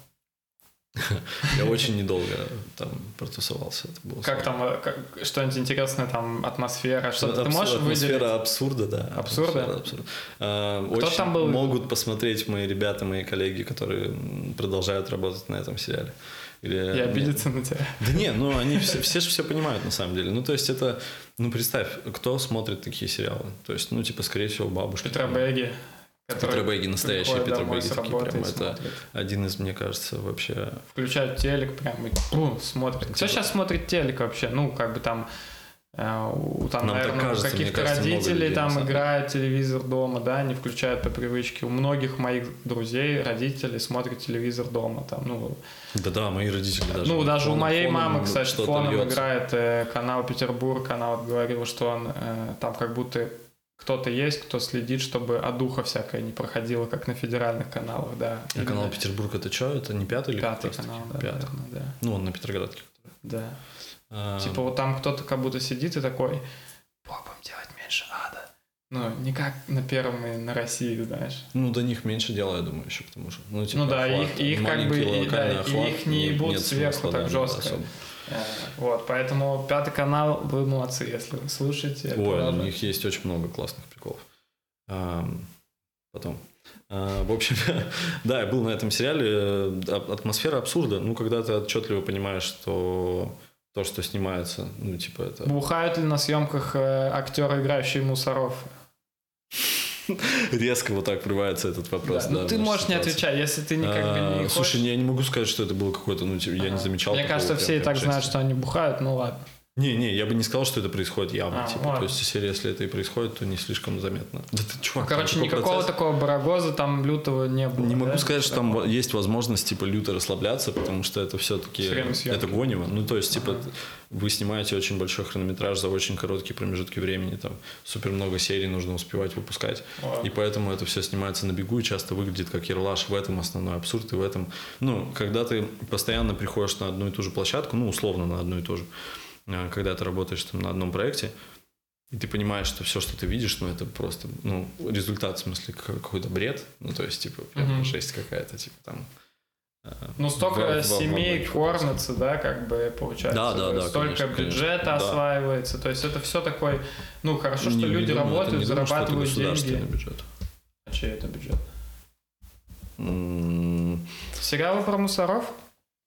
Я очень недолго там протусовался. Это было Как там, э, что-нибудь интересное, там, атмосфера, что-то ты можешь атмосфера абсурда, да. Абсурда? А, Кто очень там был? Могут посмотреть мои ребята, мои коллеги, которые продолжают работать на этом сериале. Или, И обидятся на тебя. Да не, ну они все, все же все понимают на самом деле. Ну то есть это, ну представь, кто смотрит такие сериалы? То есть, ну типа, скорее всего, бабушки. Петра. Бэги. Петра Бэги, настоящие приходит Петра домой Бэги с такие работы прям. и Это один из, мне кажется, вообще... Включают телек прям и смотрит. Кто Типа- сейчас смотрит телек вообще? Ну, как бы там там, Нам наверное, кажется, у каких-то кажется, родителей на там деле. играет телевизор дома, да, они включают по привычке. У многих моих друзей, родителей смотрят телевизор дома. Там, ну, Да-да, мои родители даже... ну, даже у моей фоном мамы, кстати, фоном льется. играет э, канал Петербург. Она вот говорила, что он э, там как будто кто-то есть, кто следит, чтобы одуха всякая не проходила, как на федеральных каналах, да. А канал Петербург это что? Это не пятый или Пятый канал, да, Пятый. наверное, да. Ну, он на Петроградке. Да. А, Типа вот там кто-то как будто сидит и такой, попам делать меньше ада. Ну, не как на первом и на России, знаешь. Ну, до них меньше дела, я думаю, еще потому что. Ну, типа, Ну да, охват, их- их как бы и- да, и охват, их не ебут нет сверху так жестко. особо. Э, Вот, поэтому пятый канал, вы молодцы, если вы слушаете. Ой, у них есть очень много классных приколов. Потом. А, В общем, да, я был на этом сериале. э, а- Атмосфера абсурда. Ну, когда ты отчетливо понимаешь, что то, что снимается, ну, типа, это... Бухают ли на съемках э, актеры, играющие мусоров? Резко вот так врывается этот вопрос. Да, ну да, ты в нашу можешь не ситуацию. отвечать, если ты никак А, не Слушай, хочешь. я не могу сказать, что это было какое-то, ну, типа, я не замечал. Мне кажется, все и так знают, что они бухают, ну ладно. Не, не, я бы не сказал, что это происходит явно. А, типа, ладно. то есть, если, если это и происходит, то не слишком заметно. Да ты, чувак, Короче, такой никакого процесс. такого барагоза там лютого не было. Не могу да? сказать, что там есть возможность, типа, люто расслабляться, потому что это все-таки, это гонево. Ну, то есть, типа, Ага. вы снимаете очень большой хронометраж за очень короткие промежутки времени, там, супер много серий нужно успевать выпускать. Ладно. И поэтому это все снимается на бегу и часто выглядит как ерлаш. В этом основной абсурд и в этом... Ну, когда ты постоянно приходишь на одну и ту же площадку, ну, условно на одну и ту же, когда ты работаешь там на одном проекте, и ты понимаешь, что все, что ты видишь, ну, это просто, ну, результат, в смысле, какой-то бред. Ну, то есть, типа, прям Мгм. жесть какая-то, типа, там... а, Ну, столько в- в- в семей обоих кормятся, да, как бы получается. Да, да, да, Столько конечно, конечно. бюджета Да. осваивается. То есть это все такой. Ну, хорошо, что не- не люди думаю, это работают, не думаю, что это зарабатывают деньги. бюджет. А чей это бюджет? М, Сериалы про мусоров?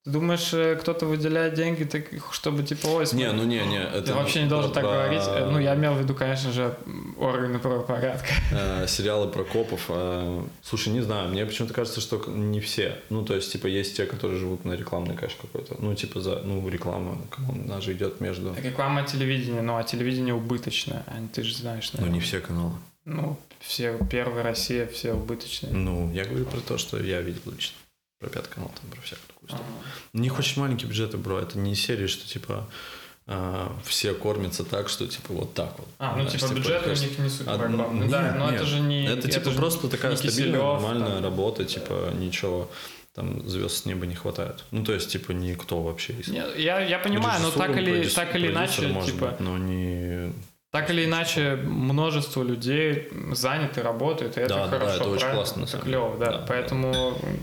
Ты думаешь, э, кто-то выделяет деньги, так, чтобы типа, ой, смотри, Не, ну не, не. Это ты вообще не должен про- так говорить. Э, Ну, я имел в виду, конечно же, органы правопорядка. э, сериалы про копов. э, Слушай, не знаю, мне почему-то кажется, что не все. Ну, то есть, типа, есть те, которые живут на рекламной кэш какой-то. Ну, типа, за, ну, реклама, она же идет между... Реклама телевидения, ну, а телевидение убыточное. А ты же знаешь, Ну, наверное. не все каналы. Ну, все, первая Россия, все убыточные. Ну, я говорю про то, что я видел лично. Про пятый канал, там, про всякую У них очень маленькие бюджеты, бро. Это не серии, что, типа, а, все кормятся так, что, типа, вот так вот. А, ну, Знаешь, типа, бюджет у них не супер нет, Да, но нет. это же не... Это, типа же просто такая стабильная, нормальная там. работа, типа ничего там звезд с неба не хватает. Ну, то есть, типа, никто вообще из Не, Я, я понимаю, но так или, так или иначе, типа, быть, но не... так или иначе, множество людей заняты, работают, и это Да, да, да, хорошо, это очень правильно? классно, на Это клево, да. Да, Поэтому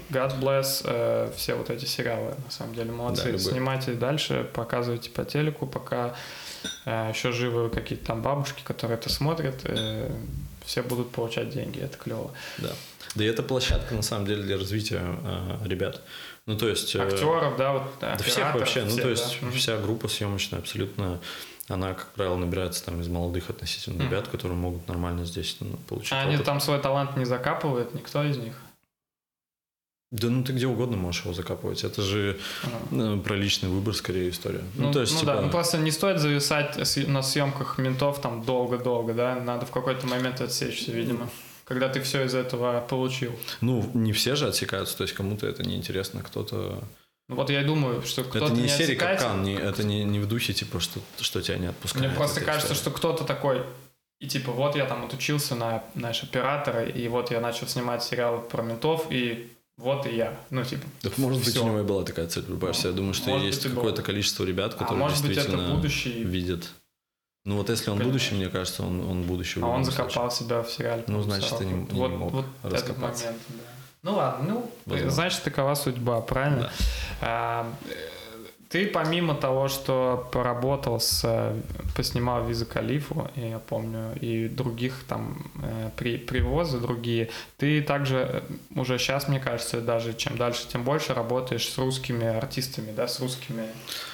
God bless э, все вот эти сериалы, на самом деле, молодцы. Да, любые. Снимайте дальше, показывайте по телеку, пока э, еще живы какие-то там бабушки, которые это смотрят, э, все будут получать деньги, это клево. Да. Да и это площадка, на самом деле, для развития э, ребят. Ну, то есть... э, Актеров, да, вот Да всех операторов, вообще. Ну, всех, то да. есть, Мгм. вся группа съемочная абсолютно... Она, как правило, набирается там из молодых относительно ребят, которые могут нормально здесь ну, получить А они опыт. там свой талант не закапывают, никто из них. Да ну ты где угодно можешь его закапывать. Это же Ну. э, про личный выбор скорее история. Ну, Ну, то есть, ну типа, да, ну просто не стоит зависать на съемках ментов там долго-долго, да, надо в какой-то момент отсечься, видимо, когда ты все из этого получил. ну, не все же отсекаются, то есть кому-то это неинтересно, кто-то... Ну вот я и думаю, что кто-то Это не, не серия отсекается. капкан, не, это не, не в духе, типа, что, что тебя не отпускают. Мне просто кажется, история. что кто-то такой, и типа вот я там отучился на, знаешь, оператора, и вот я начал снимать сериалы про ментов, и вот и я. Ну, типа, Так, может быть, всё. у него и была такая цель врубаешься. Я думаю, что Может есть быть, какое-то количество ребят, а которые может быть это действительно будущий, видят. Ну вот если он Понимаешь. будущий, мне кажется, он, он будущий. а он закопал себя в сериале. Ну, значит, и не- и не вот, мог вот этот раскопаться. момент, да. Ну ладно, ну, Возможно. значит, такова судьба, правильно? Да. А, Ты помимо того, что поработал с, э, поснимал Виза Калифу, я помню, и других там э, при, привозы другие, ты также э, уже сейчас, мне кажется, даже чем дальше, тем больше работаешь с русскими артистами, да, с русскими.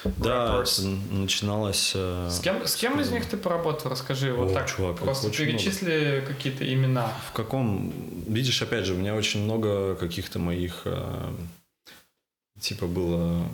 Да, начиналось. С кем, с кем из них ты поработал? Расскажи, вот О, так. Чувак, просто перечисли какие-то имена. В каком? Видишь, опять же, у меня очень много каких-то моих типа было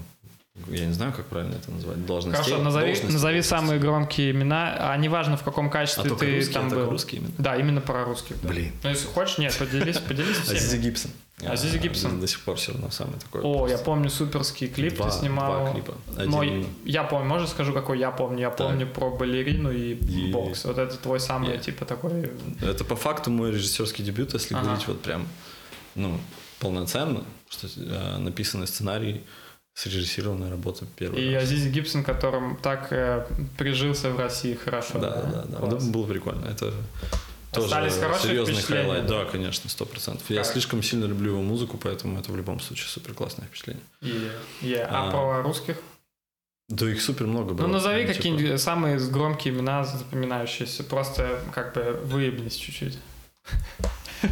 я не знаю, как правильно это назвать, должностей. Хорошо, назови, должности, назови самые громкие имена, а неважно в каком качестве а ты русские, там а был. русские имена? Да, именно про русских. Да. Блин. Ну, если хочешь, нет, поделись, поделись всеми. Азизи Гибсон. Азизи Гибсон. До сих пор все равно самый такой. О, я помню суперский клип два, ты снимал. Два клипа. Один... Но я помню, можно скажу, какой я помню? Я помню про балерину и, и бокс. Вот это твой самый, и... типа, такой... Это по факту мой режиссерский дебют, если ага. говорить вот прям, ну, полноценно, что э, написанный сценарий, срежиссированная работа первый И раз. Азизи Гибсон, которым так э, прижился в России хорошо. Да, да, да. да. Это было прикольно. Это Остались тоже серьезный highlight. Да, конечно, сто процентов. Я слишком сильно люблю его музыку, поэтому это в любом случае супер классное впечатление. И, yeah. а, а про русских? Да их супер много было. Ну, назови ну, какие-нибудь типа... самые громкие имена, запоминающиеся. Просто как бы выебнись чуть-чуть.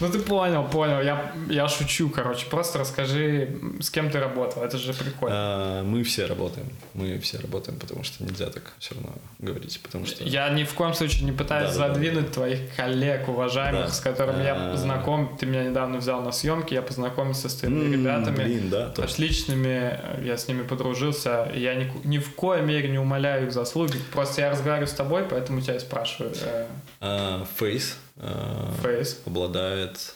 Ну ты понял, понял. Я, я шучу, короче. Просто расскажи, с кем ты работал. Это же прикольно. А, мы все работаем. Мы все работаем, потому что нельзя так все равно говорить. Потому что... Я ни в коем случае не пытаюсь да, задвинуть да, да. твоих коллег, уважаемых, да. с которыми а... я знаком. Ты меня недавно взял на съемки, я познакомился с твоими м-м, ребятами. Блин, да. Отличными. Я с ними подружился. Я ни, ни в коей мере не умоляю их заслуги. Просто я разговариваю с тобой, поэтому тебя и спрашиваю. Фейс. Uh, Фейс. обладает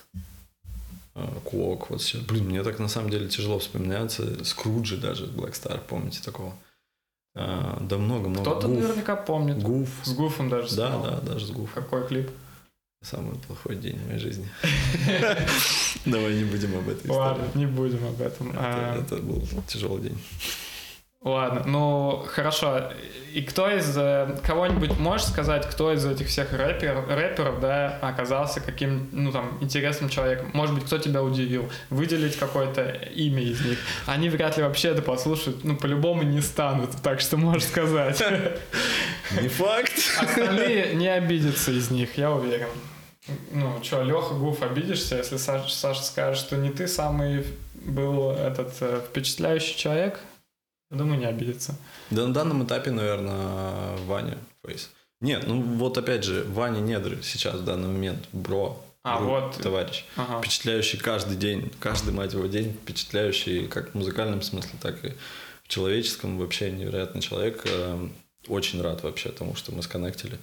Куок, вот все. Блин, мне так на самом деле тяжело вспоминается. Скруджи даже, Black Star, помните такого? А, да много-много. Кто-то Гуф. наверняка помнит. Гуф. С Гуфом даже Да, снимал. да, даже с Гуфом. Какой клип? Самый плохой день в моей жизни. Давай не будем об этом. Ладно, не будем об этом. Это был тяжелый день. Ладно, ну хорошо. И кто из э, кого-нибудь можешь сказать, кто из этих всех рэпер, рэперов, да, оказался каким, ну там, интересным человеком? Может быть, кто тебя удивил? Выделить какое-то имя из них. Они вряд ли вообще это послушают, ну по-любому не станут, так что можешь сказать. Не факт. Остальные не обидятся из них, я уверен. Ну, что, Леха Гуф, обидишься, если Саша, Саша скажет, что не ты самый был этот э, впечатляющий человек? Думаю, не обидится. Да на данном этапе, наверное, Ваня Фейс. Нет, ну вот опять же, Ваня Недры сейчас в данный момент, бро, а, друг, вот. товарищ. Ага. Впечатляющий каждый день, каждый, мать его, день, впечатляющий как в музыкальном смысле, так и в человеческом. Вообще невероятный человек. Эм, очень рад вообще тому, что мы сконнектили.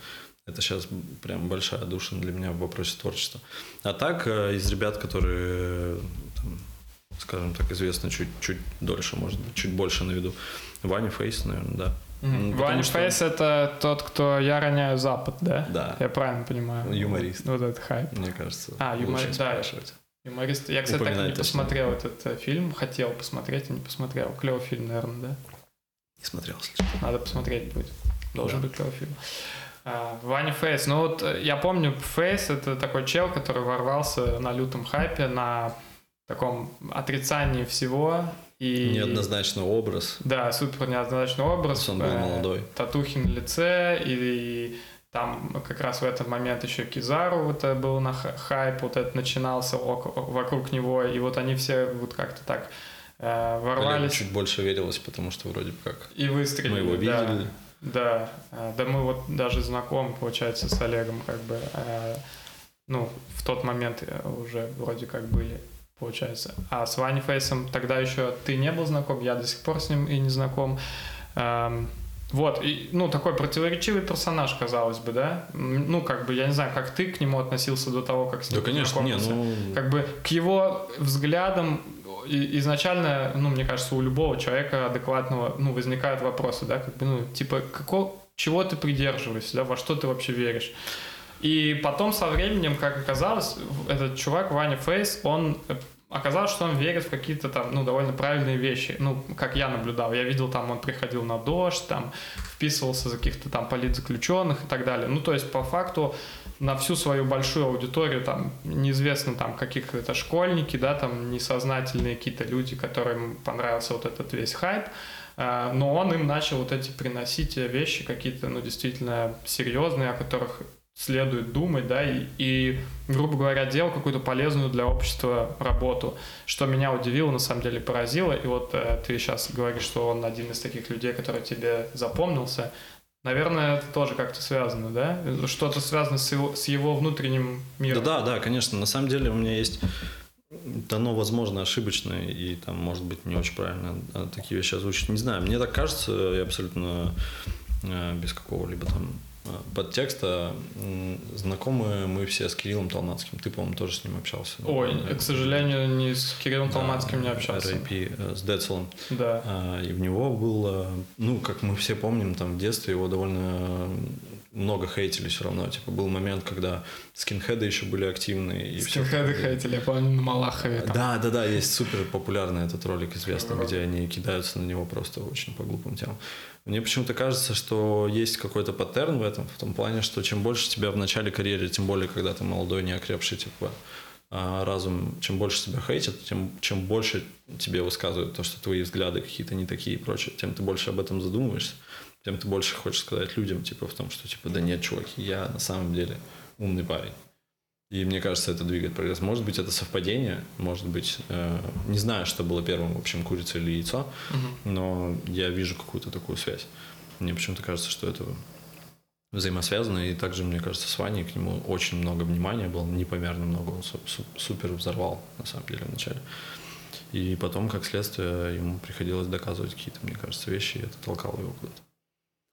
Это сейчас прям большая душа для меня в вопросе творчества. А так, э, из ребят, которые там, скажем так, известно чуть-чуть дольше, может быть, чуть больше на виду. Ваня Фейс, наверное, да. Mm-hmm. Ваня что... Фейс это тот, кто я роняю Запад, да? Да. Я правильно понимаю. Юморист. Вот этот хайп. Мне кажется. А, юморист, да. Юморист. Я, кстати, так и не посмотрел этот э, фильм. Хотел посмотреть, и не посмотрел. Клевый фильм, наверное, да? Не смотрел, Надо посмотреть будет. Должен да. быть клевый фильм. А, Ваня Фейс. Ну вот э, я помню, Фейс это такой чел, который ворвался на лютом хайпе, на таком отрицании всего. И... Неоднозначный образ. Да, супер неоднозначный образ. Он был э, молодой. Татухи на лице, и, и там как раз в этот момент еще Кизару вот это был на хайп, вот это начинался вокруг него, и вот они все вот как-то так э, ворвались. Олегу чуть больше верилось, потому что вроде бы как и выстрелили, мы его видели. Да, да, да мы вот даже знакомы, получается, с Олегом как бы, э, ну, в тот момент уже вроде как были получается. А с Ваней Фейсом тогда еще ты не был знаком, я до сих пор с ним и не знаком. Эм, вот, и, ну, такой противоречивый персонаж, казалось бы, да? Ну, как бы, я не знаю, как ты к нему относился до того, как с ним Да, конечно, не, ну... Как бы к его взглядам изначально, ну, мне кажется, у любого человека адекватного, ну, возникают вопросы, да, как бы, ну, типа, какого, чего ты придерживаешься, да, во что ты вообще веришь? И потом со временем, как оказалось, этот чувак, Ваня Фейс, он э, оказалось, что он верит в какие-то там, ну, довольно правильные вещи. Ну, как я наблюдал. Я видел там, он приходил на дождь, там, вписывался за каких-то там политзаключенных и так далее. Ну, то есть, по факту, на всю свою большую аудиторию, там, неизвестно, там, каких-то школьники, да, там, несознательные какие-то люди, которым понравился вот этот весь хайп, э, но он им начал вот эти приносить вещи какие-то, ну, действительно серьезные, о которых следует думать, да, и, и, грубо говоря, делал какую-то полезную для общества работу, что меня удивило, на самом деле поразило, и вот э, ты сейчас говоришь, что он один из таких людей, который тебе запомнился, Наверное, это тоже как-то связано, да? Что-то связано с его, с его внутренним миром. Да, да, да, конечно. На самом деле у меня есть дано, возможно, ошибочно и там, может быть, не очень правильно такие вещи озвучить. Не знаю, мне так кажется, я абсолютно э, без какого-либо там подтекста знакомы мы все с Кириллом Толмацким. Ты, по-моему, тоже с ним общался. Ой, да? к сожалению, не с Кириллом Толмацким не общался. RIP э, с Децелом. Да. А, и в него было, ну, как мы все помним, там в детстве его довольно много хейтили все равно. Типа был момент, когда скинхеды еще были активны. И скинхеды все... хейтили, я помню, на Малахове. Там. Да, да, да, есть супер популярный этот ролик известный, где они кидаются на него просто очень по глупым темам. Мне почему-то кажется, что есть какой-то паттерн в этом, в том плане, что чем больше тебя в начале карьеры, тем более, когда ты молодой, не окрепший, типа, а, разум, чем больше тебя хейтят, тем чем больше тебе высказывают то, что твои взгляды какие-то не такие и прочее, тем ты больше об этом задумываешься, тем ты больше хочешь сказать людям, типа, в том, что, типа, да нет, чуваки, я на самом деле умный парень. И мне кажется, это двигает прогресс. Может быть, это совпадение, может быть, э, не знаю, что было первым, в общем, курица или яйцо, угу. но я вижу какую-то такую связь. Мне почему-то кажется, что это взаимосвязано, и также, мне кажется, с Ваней к нему очень много внимания было, непомерно много, он супер взорвал, на самом деле, вначале. И потом, как следствие, ему приходилось доказывать какие-то, мне кажется, вещи, и это толкало его куда-то.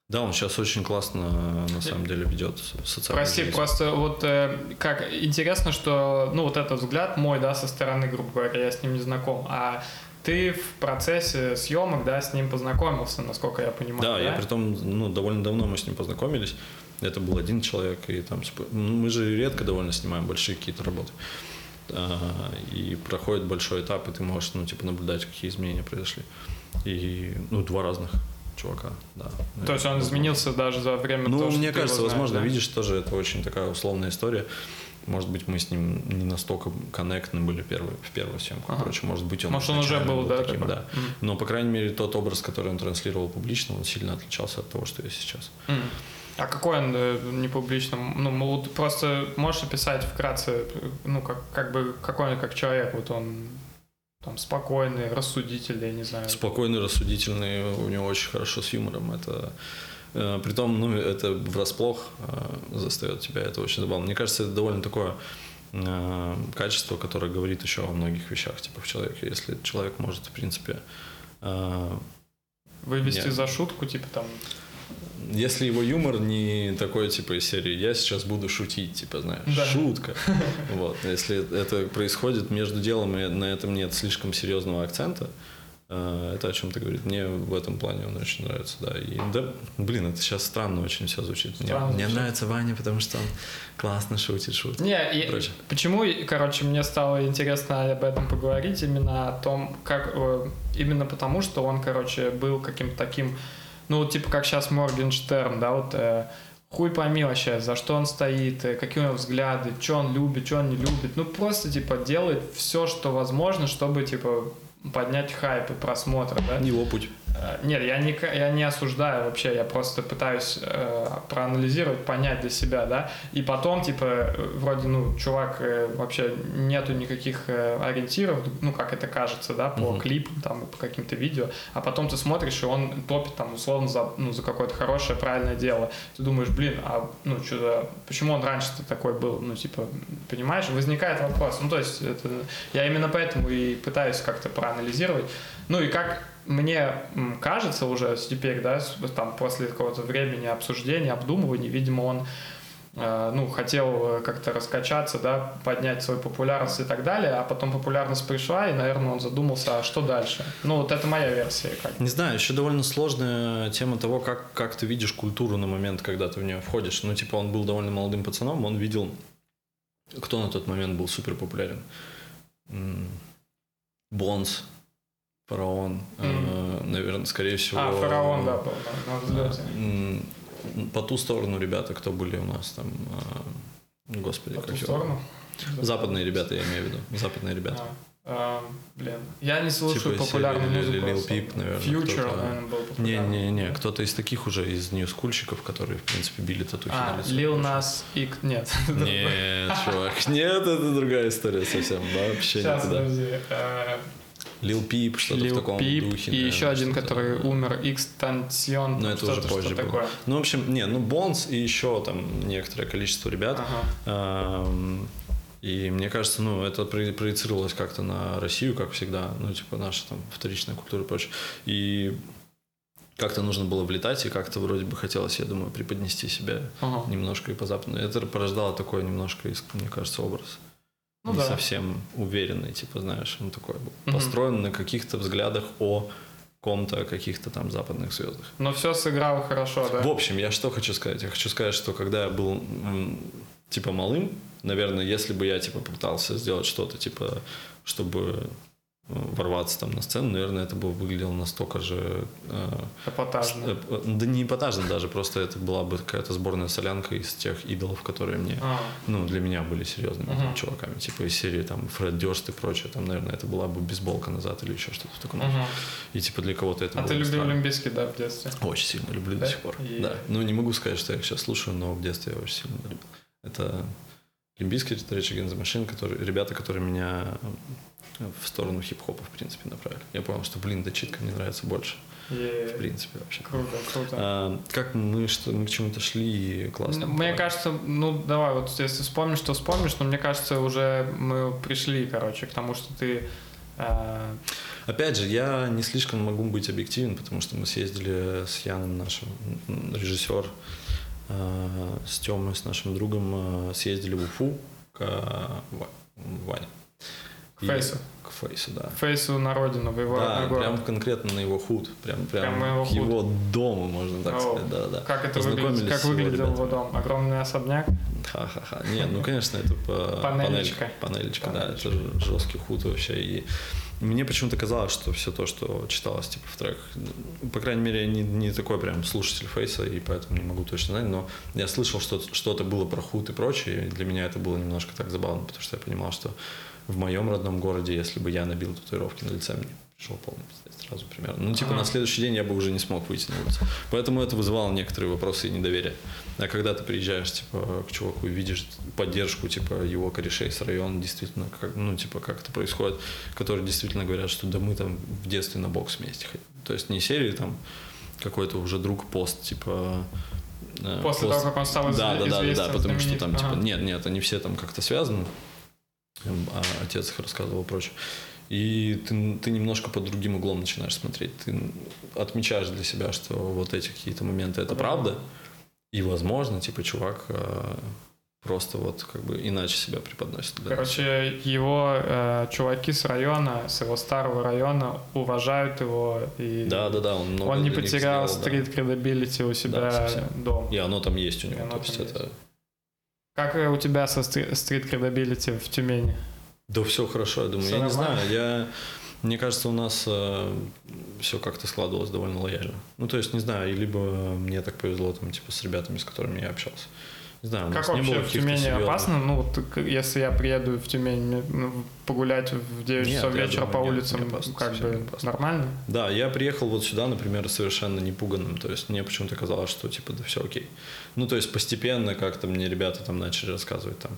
Да, он сейчас очень классно, на самом деле, ведет социальную Прости, жизнь. просто вот э, как интересно, что, ну, вот этот взгляд мой, да, со стороны, грубо говоря, я с ним не знаком, а ты в процессе съемок, да, с ним познакомился, насколько я понимаю. Да, да? я при том, ну, довольно давно мы с ним познакомились. Это был один человек, и там ну, мы же редко довольно снимаем большие какие-то работы. А, и проходит большой этап, и ты можешь, ну, типа, наблюдать, какие изменения произошли. И, ну, два разных чувака, да. То есть он изменился даже за время Ну, того, мне кажется, знаешь, возможно, да? видишь, тоже это очень такая условная история. Может быть, мы с ним не настолько коннектны были первые, в первую съемку. Ага. Короче, может быть, он, может, он уже был, был да, таким, да. Mm. Но, по крайней мере, тот образ, который он транслировал публично, он сильно отличался от того, что я сейчас. Mm. А какой он э, не публичным? Ну, просто можешь описать вкратце, ну, как, как бы, какой он как человек, вот он там спокойный, рассудительный, я не знаю. Спокойный, рассудительный, у него очень хорошо с юмором. Это э, Притом, ну, это врасплох э, застает тебя, это очень забавно. Мне кажется, это довольно такое э, качество, которое говорит еще о многих вещах, типа, в человеке. Если человек может, в принципе... Вывести не... за шутку, типа, там, если его юмор не такой, типа, из серии «я сейчас буду шутить», типа, знаешь, да. шутка. Вот. Если это происходит между делом, и на этом нет слишком серьезного акцента, э, это о чем-то говорит. Мне в этом плане он очень нравится, да. И, да, блин, это сейчас странно очень все звучит. Странно мне, мне нравится Ваня, потому что он классно шутит, шутит. Не, и Короче. почему, короче, мне стало интересно об этом поговорить, именно о том, как, э, именно потому, что он, короче, был каким-то таким ну, типа, как сейчас Моргенштерн, да, вот э, хуй пойми вообще, за что он стоит, э, какие у него взгляды, что он любит, что он не любит. Ну, просто, типа, делает все, что возможно, чтобы, типа, поднять хайп и просмотр, да? Его путь. Э, нет, я не, я не осуждаю вообще, я просто пытаюсь э, проанализировать, понять для себя, да, и потом, типа, вроде, ну, чувак, э, вообще нету никаких э, ориентиров, ну, как это кажется, да, по uh-huh. клипам, там, по каким-то видео, а потом ты смотришь, и он топит, там, условно, за, ну, за какое-то хорошее, правильное дело. Ты думаешь, блин, а, ну, что-то, почему он раньше-то такой был, ну, типа, понимаешь, возникает вопрос, ну, то есть, это, я именно поэтому и пытаюсь как-то проанализировать, ну, и как мне кажется уже теперь, да, там после какого-то времени обсуждения, обдумывания, видимо, он э, ну, хотел как-то раскачаться, да, поднять свою популярность и так далее, а потом популярность пришла, и, наверное, он задумался, а что дальше? Ну, вот это моя версия. Как. Не знаю, еще довольно сложная тема того, как, как ты видишь культуру на момент, когда ты в нее входишь. Ну, типа, он был довольно молодым пацаном, он видел, кто на тот момент был супер популярен. Бонс, Фараон, mm. э, наверное, скорее всего. А, фараон, да, был, да, на взлете. По ту сторону ребята, кто были у нас там. Господи, По как ту его- сторону? Западные ребята, я имею в виду. Западные ребята. А, а, блин. Я не слушаю Типа популярную музыку. Lil особо. Peep, наверное, Future, наверное, был популярный. Не-не-не, кто-то из таких уже, из ньюскульщиков, которые, в принципе, били татухи на А, лицо. Lil Nas X. Нет. Нет, чувак, нет, это другая история совсем, вообще Сейчас, никуда. подожди. Лил Пип, что-то в Lil таком Peep духе. и наверное, еще один, который умер, Extension. Но там это уже позже было. такое. Ну, в общем, не, ну, Бонс и еще там некоторое количество ребят. Ага. Эм, И мне кажется, ну, это про- проецировалось как-то на Россию, как всегда, ну, типа, наша там вторичная культура и прочее. И как-то нужно было влетать, и как-то вроде бы хотелось, я думаю, преподнести себя Ага. немножко и по западному. Это порождало такой немножко, мне кажется, образ. Ну не да. совсем уверенный, типа, знаешь, он такой был. Построен на каких-то взглядах о ком-то, о каких-то там западных звездах. Но все сыграло хорошо, да? В общем, я что хочу сказать? Я хочу сказать, что когда я был типа малым, наверное, если бы я типа пытался сделать что-то типа, чтобы ворваться там на сцену, наверное, это бы выглядело настолько же э, Эпатажно. э, э, да не эпатажно даже, просто это была бы какая-то сборная солянка из тех идолов, которые мне, А, ну, для меня были серьезными там, Мгм. чуваками, типа из серии там Фред Дёрст и прочее, там, наверное, это была бы бейсболка назад или еще что-то в таком. мгм. И типа для кого-то это А было ты любил. Олимпийский, да, в детстве? Очень сильно люблю Да? до сих пор. И- Да. Ну, не могу сказать, что я их сейчас слушаю, но в детстве я очень сильно любил. Это Олимпийский Rage Against the Machine, которые, ребята, которые меня в сторону хип-хопа, в принципе, направили. Я понял, что, блин, да читка мне нравится больше, И- в принципе, вообще. Круто, круто. А, как мы, что, мы к чему-то шли и классно. Мне было. кажется, ну давай, вот если вспомнишь, то вспомнишь, но мне кажется, уже мы пришли, короче, к тому, что ты э, Опять же, я не слишком могу быть объективен, потому что мы съездили с Яном, нашим режиссер, э, с Тёмой, с нашим другом, э, съездили в Уфу к Ва- Ване. К И- Фейсу. К Фейсу, да. К Фейсу на родину, в его да, город. прям конкретно на его худ, прям, прям, Прям его к худ. его дому, можно так О, сказать, да, да. Как это выглядит? Как его выглядел его дом? Огромный особняк? Ха-ха-ха. Нет, ну, конечно, это по- Панелечка. панель- Панелечка, да, это жесткий худ вообще. И мне почему-то казалось, что все то, что читалось типа в треках, по крайней мере, я не, не такой прям слушатель Фейса, и поэтому не могу точно знать, но я слышал, что что-то было про худ и прочее, и для меня это было немножко так забавно, потому что я понимал, что в моем родном городе, если бы я набил татуировки на лице, мне пришел полный пиздец сразу примерно. Ну, типа, Ага. на следующий день я бы уже не смог выйти на улицу. Поэтому это вызывало некоторые вопросы и недоверие. А когда ты приезжаешь, типа, к чуваку и видишь поддержку, типа, его корешей с района, действительно, как, ну, типа, как это происходит, которые действительно говорят, что да мы там в детстве на бокс вместе ходили. То есть не серии там какой-то уже друг пост, типа, э, После пост- того, как он стал да, да, да, да, известен, да, потому что там, типа, Ага. нет, нет, они все там как-то связаны, а отец их рассказывал и прочее. И ты, ты немножко под другим углом начинаешь смотреть. Ты отмечаешь для себя, что вот эти какие-то моменты это Да. правда. И, возможно, типа, чувак э, просто вот как бы иначе себя преподносит. нас. Короче, его э, чуваки с района, с его старого района уважают его и Да, да, да, он много он не потерял сделал, да. street credibility у себя совсем. дома. И оно там есть у И него. оно то есть там это... Как э, у тебя со stree- street credibility в Тюмени? Да все хорошо, я думаю. Всё я не нормально? знаю, я... Мне кажется, у нас все как-то складывалось довольно лояльно. Ну, то есть, не знаю, либо мне так повезло там, типа, с ребятами, с которыми я общался. Не знаю, у Как нас не вообще было в Тюмени серьезных- опасно? Ну, вот если я приеду в Тюмень ну, погулять в 9 Нет, часов вечера думаю, по нет, улицам, опасно, как бы опасно. нормально? Да, я приехал вот сюда, например, совершенно не пуганным. То есть мне почему-то казалось, что типа да все окей. Ну, то есть постепенно как-то мне ребята там начали рассказывать там,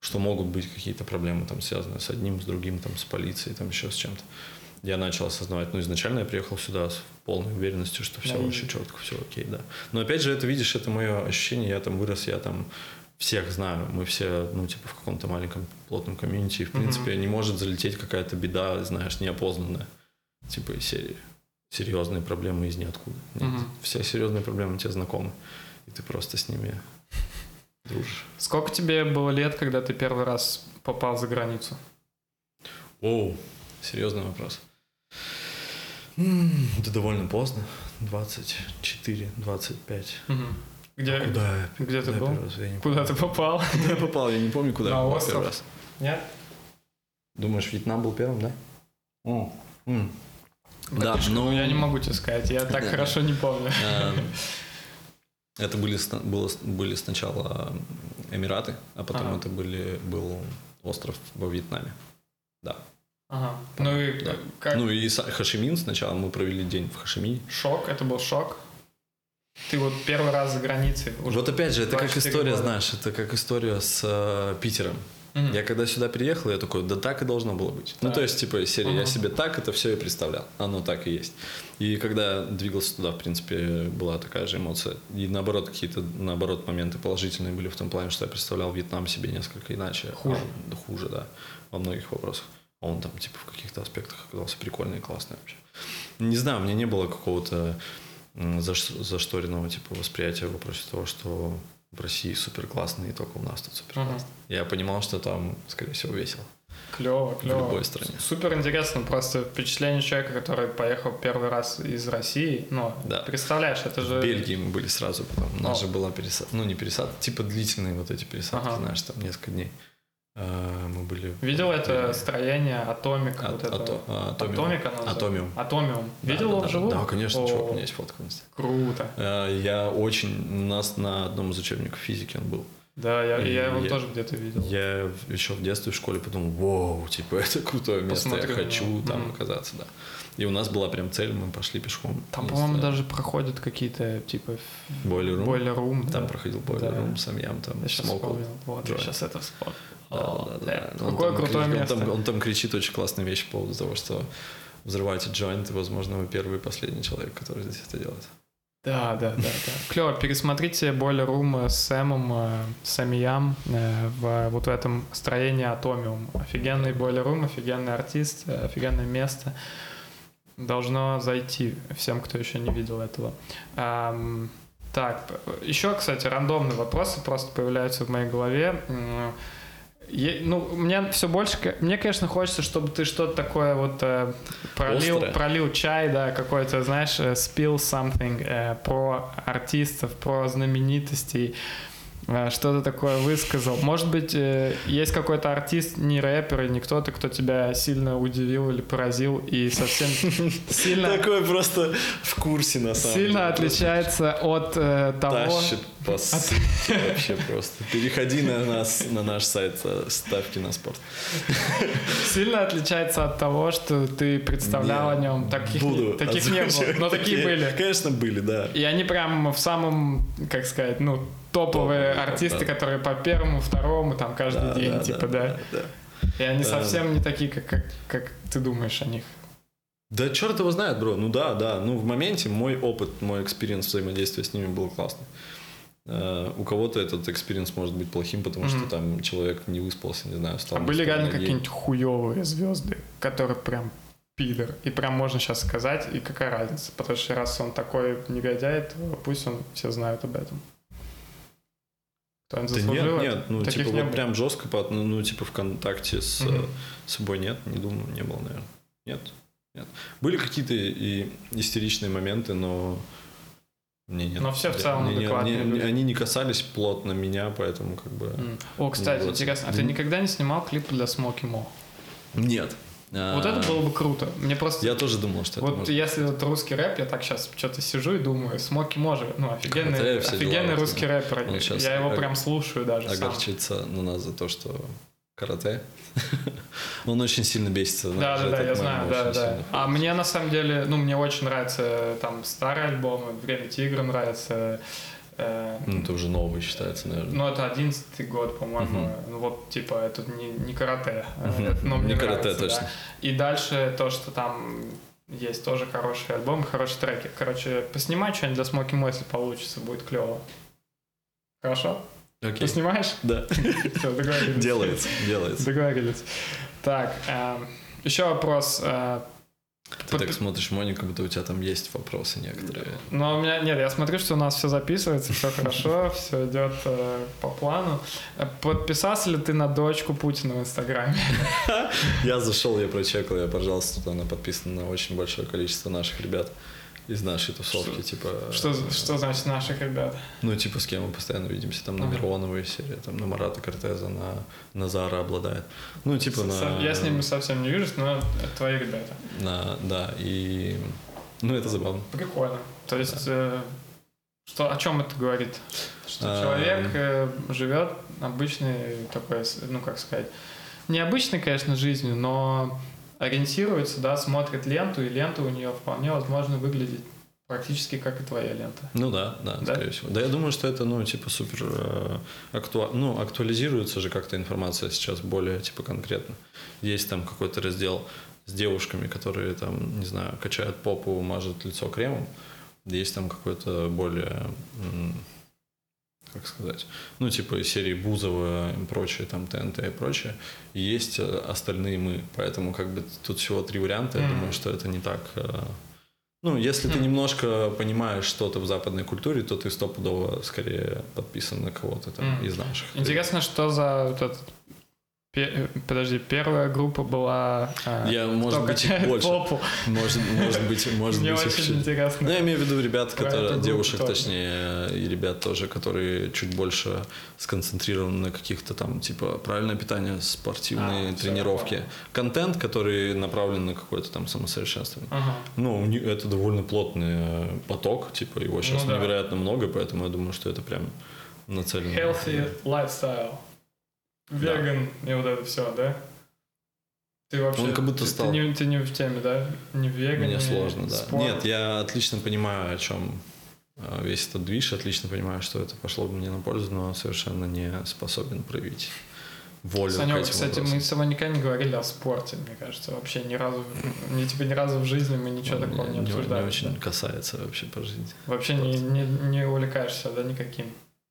что могут быть какие-то проблемы там связанные с одним, с другим, там, с полицией, там еще с чем-то. Я начал осознавать, ну, изначально я приехал сюда с полной уверенностью, что все Да, четко, все окей, да. Но опять же, это, видишь, это мое ощущение, я там вырос, я там всех знаю, мы все, ну, типа, в каком-то маленьком плотном комьюнити, и, в принципе, не может залететь какая-то беда, знаешь, неопознанная, типа, из серии серьезные проблемы из ниоткуда. Нет, Мгм. все серьезные проблемы тебе знакомы, и ты просто с ними дружишь. Сколько тебе было лет, когда ты первый раз попал за границу? Оу, серьезный вопрос. Да довольно поздно, 24, 25. Мгм. Где, Куда я? где ты куда был? раз? Я не Куда ты попал? помню. Куда я попал? Я не помню, куда На я попал остров? первый раз. Нет? Думаешь, Вьетнам был первым, да? О, м. Да, Братишка, ну... Я не могу тебе сказать, я так хорошо не помню. Эм, Это были, было, были сначала Эмираты, а потом Ага. это были, был остров во Вьетнаме. Да. Ага. Ну и Да. как? Ну и Хашимин сначала, мы провели день в Хашимине. Шок, это был шок. Ты вот первый раз за границей. уже Вот опять же, это как 24 история, года. знаешь, это как история с э, Питером. Мгм. Я когда сюда приехал, я такой, да так и должно было быть. Ну, Так. то есть, типа, из серии, я себе так это все и представлял. Оно так и есть. И когда двигался туда, в принципе, была такая же эмоция. И наоборот, какие-то, наоборот, моменты положительные были в том плане, что я представлял Вьетнам себе несколько иначе. Хуже. А, да, хуже, да, во многих вопросах. А он там, типа, в каких-то аспектах оказался прикольный и классный вообще. Не знаю, у меня не было какого-то зашторенного, типа, восприятия в вопросе того, что в России супер классно и только у нас тут супер классно. Я понимал, что там, скорее всего, весело. Клево, клево. любой стране. Супер интересно, просто впечатление человека, который поехал первый раз из России. Ну, Да. представляешь, это же... В Бельгии мы были сразу потом. У нас О. же была пересадка. Ну, не пересадка, типа длительные вот эти пересадки, Ага. знаешь, там несколько дней. А, Мы были... Видел это строение Атомика? А- вот это? а, Атомиум. Оно называется? Атомиум. Атомиум. Да, Видел да, его да. вживую? Да, конечно, О, чувак, у меня есть фотка. Круто. А, Я очень... У нас на одном из учебников физики он был. Да, я, И я его я- тоже где-то видел. Я еще в детстве в школе подумал, вау, типа, это крутое место, Посмотрю я хочу там Мгм. оказаться, да. И у нас была прям цель, мы пошли пешком. Там, по-моему, даже проходят какие-то, типа, Boiler Room. бойлер рум. Там проходил бойлер Да. рум, самьям, там Я сейчас вспомнил. Вот, я сейчас это вспомнил. Да, да, да, да. Он Какое там крутое место. Он там, он там кричит очень классные вещи по поводу того, что взрывайте джойнт, и, возможно, вы первый и последний человек, который здесь это делает. Да, да, да, да. Клево. Пересмотрите Boiler Room с Сэмом, э, Сэмиям э, в вот в этом строении Атомиум. Офигенный Boiler Room, офигенный артист, э, офигенное место. Должно зайти всем, кто еще не видел этого. Так, еще, кстати, рандомные вопросы просто появляются в моей голове. Е- ну, мне все больше, мне, конечно, хочется, чтобы ты что-то такое вот э, пролил, Острое. пролил чай, да, какой-то, знаешь, э, spill something э, про артистов, про знаменитостей, э, что-то такое высказал. Может быть, э, есть какой-то артист, не рэпер, и не кто-то, кто тебя сильно удивил или поразил и совсем сильно, Такой просто в курсе, на самом деле. сильно отличается от э, того... Тащит по ссылке вообще просто. Переходи на нас, на наш сайт э, ставки на спорт. Сильно отличается от того, что ты представлял о нем. Таких, не- было, но такие были. Конечно, были, да. И они прям в самом, как сказать, ну, топовые артисты, да. которые по первому, второму, там, каждый Да, день, да, типа, да. да. И они Да. совсем не такие, как, как, как ты думаешь о них. Да черт его знает, бро. Ну да, да. Ну в моменте мой опыт, мой experience взаимодействия с ними был классный. Э, У кого-то этот experience может быть плохим, потому что Мгм. там человек не выспался, не знаю, встал. А были реально какие-нибудь хуевые звезды, которые прям пидор. И прям можно сейчас сказать, и какая разница. Потому что раз он такой негодяй, то пусть он все знают об этом. Да нет, нет, ну Таких типа не вот было. прям жестко, по, ну, ну, типа в контакте с э, собой нет, не думаю, не было, наверное. Нет, нет. Были какие-то и истеричные моменты, но мне нет. Но все в целом не- не- адекватные не- люди. Они не касались плотно меня, поэтому как бы... М. О, кстати, интересно, а ты никогда не снимал клип для Смоки Мо? Нет. Вот это было бы круто. Мне просто... Я тоже думал, что это Вот если вот русский рэп, я так сейчас что-то сижу и думаю, Смоки Мо же, ну, офигенный, офигенный дела, русский да. рэпер. Он щас я его ог- прям слушаю даже сам. огорчиться на нас за то, что карате. Он очень сильно бесится. Да, да, да, я знаю, да, да. А мне на самом деле, ну, мне очень нравятся там старые альбомы, Время тигра нравится. Э, Ну, это уже новый считается, наверное. Ну, это одиннадцатый год, по-моему. Мгм. Ну, вот, типа, это не, не карате. э, это, мне Не карате, нравится, да. точно. И дальше то, что там есть тоже хорошие альбомы, хорошие треки. Короче, поснимай что-нибудь для Смоки Мо, если получится, будет клево. Хорошо? Ты Окей. снимаешь? Да, Все, договорились. делается, делается. Договорились. Так, эм, еще вопрос. Ты Под- так смотришь, Моника, будто у тебя там есть вопросы некоторые. Но у меня нет, я смотрю, что у нас все записывается, все хорошо, все идет э, по плану. Подписался ли ты на дочку Путина в Инстаграме? Я зашел, я прочекал, я, пожалуйста, тут она подписана на очень большое количество наших ребят из нашей тусовки, Что- типа... Что, что значит наших ребят? Ну, типа, с кем мы постоянно видимся, там, на Ага. Мироновой серии, там, на Марата Кортеза, на Назара обладает. Ну, типа, С- на... Я с ними совсем не вижусь, но это твои ребята. На, да, и... Ну, это забавно. Прикольно. То есть, э, что, о чем это говорит? Что А, человек э, живет обычной такой, ну как сказать, необычной, конечно, жизнью, но ориентируется, да, смотрит ленту, и лента у нее вполне возможно выглядит практически как и твоя лента. Ну да, да, Да? скорее всего. Да, я думаю, что это, ну, типа, супер э, актуа- ну, актуализируется же как-то информация сейчас более, типа, конкретно. Есть там какой-то раздел с девушками, которые там, не знаю, качают попу, мажут лицо кремом. Есть там какой-то более, как сказать, ну, типа, из серии Бузова и прочее, там, ТНТ и прочее. И есть э, остальные мы. Поэтому, как бы, тут всего три варианта. Я Мгм. думаю, что это не так э, ну, если ты Хм. немножко понимаешь что-то в западной культуре, то ты стопудово скорее подписан на кого-то там Мгм. из наших. Интересно, что за вот этот... пе- Подожди, первая группа была... а, Я, может быть, больше. попу. Может, может быть, может Мне быть, их очень интересно. Ну, я имею в виду ребят, которые, девушек, тоже. точнее, и ребят тоже, которые чуть больше сконцентрированы на каких-то там, типа, правильное питание, спортивные А, тренировки. я Контент, который направлен на какое-то там самосовершенствование. Ага. Ну, это довольно плотный э, поток, типа, его сейчас Ну да. невероятно много, поэтому я думаю, что это прям нацелено. Healthy lifestyle. Веган и вот это все, да? Ты вообще... Он как будто ты, стал- Ты не, ты не в теме, да? Не в вегане, Мне сложно, да. спорт. Нет, я отлично понимаю, о чем э, весь этот движ, отлично понимаю, что это пошло бы мне на пользу, но совершенно не способен проявить волю Санек, кстати, вопросам. мы с тобой никогда не говорили о спорте, мне кажется. Вообще ни разу, ни, типа, ни разу в жизни мы ничего Он такого меня не обсуждали. не очень да? касается вообще по жизни. Вообще не, не, не увлекаешься, да, никаким?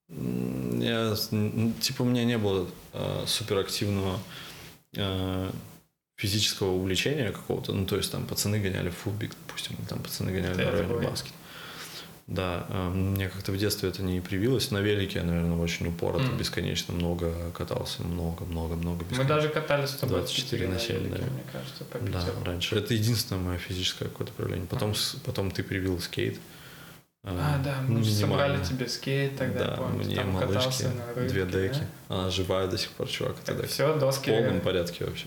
Я, типа, у меня не было э, суперактивного э, физического увлечения какого-то. Ну, то есть, там, пацаны гоняли в футбик, допустим, там пацаны гоняли Это на районе баскет. Да, э, мне как-то в детстве это не привилось. На велике я, наверное, очень упорото, Мгм. бесконечно много катался. Много, много, много. Мы даже катались с тобой 24 в на Питере 7, велике, да. мне кажется, по Да, раньше. Это единственное мое физическое какое-то проявление. Потом, с- потом ты привил скейт. А, да, ну, мы же собрали тебе скейт тогда, Да, помню, мне там малышки, катался на рыбке, две да? деки. Она живая до сих пор, чувак. Это дек. Все, В доски. полном порядке вообще.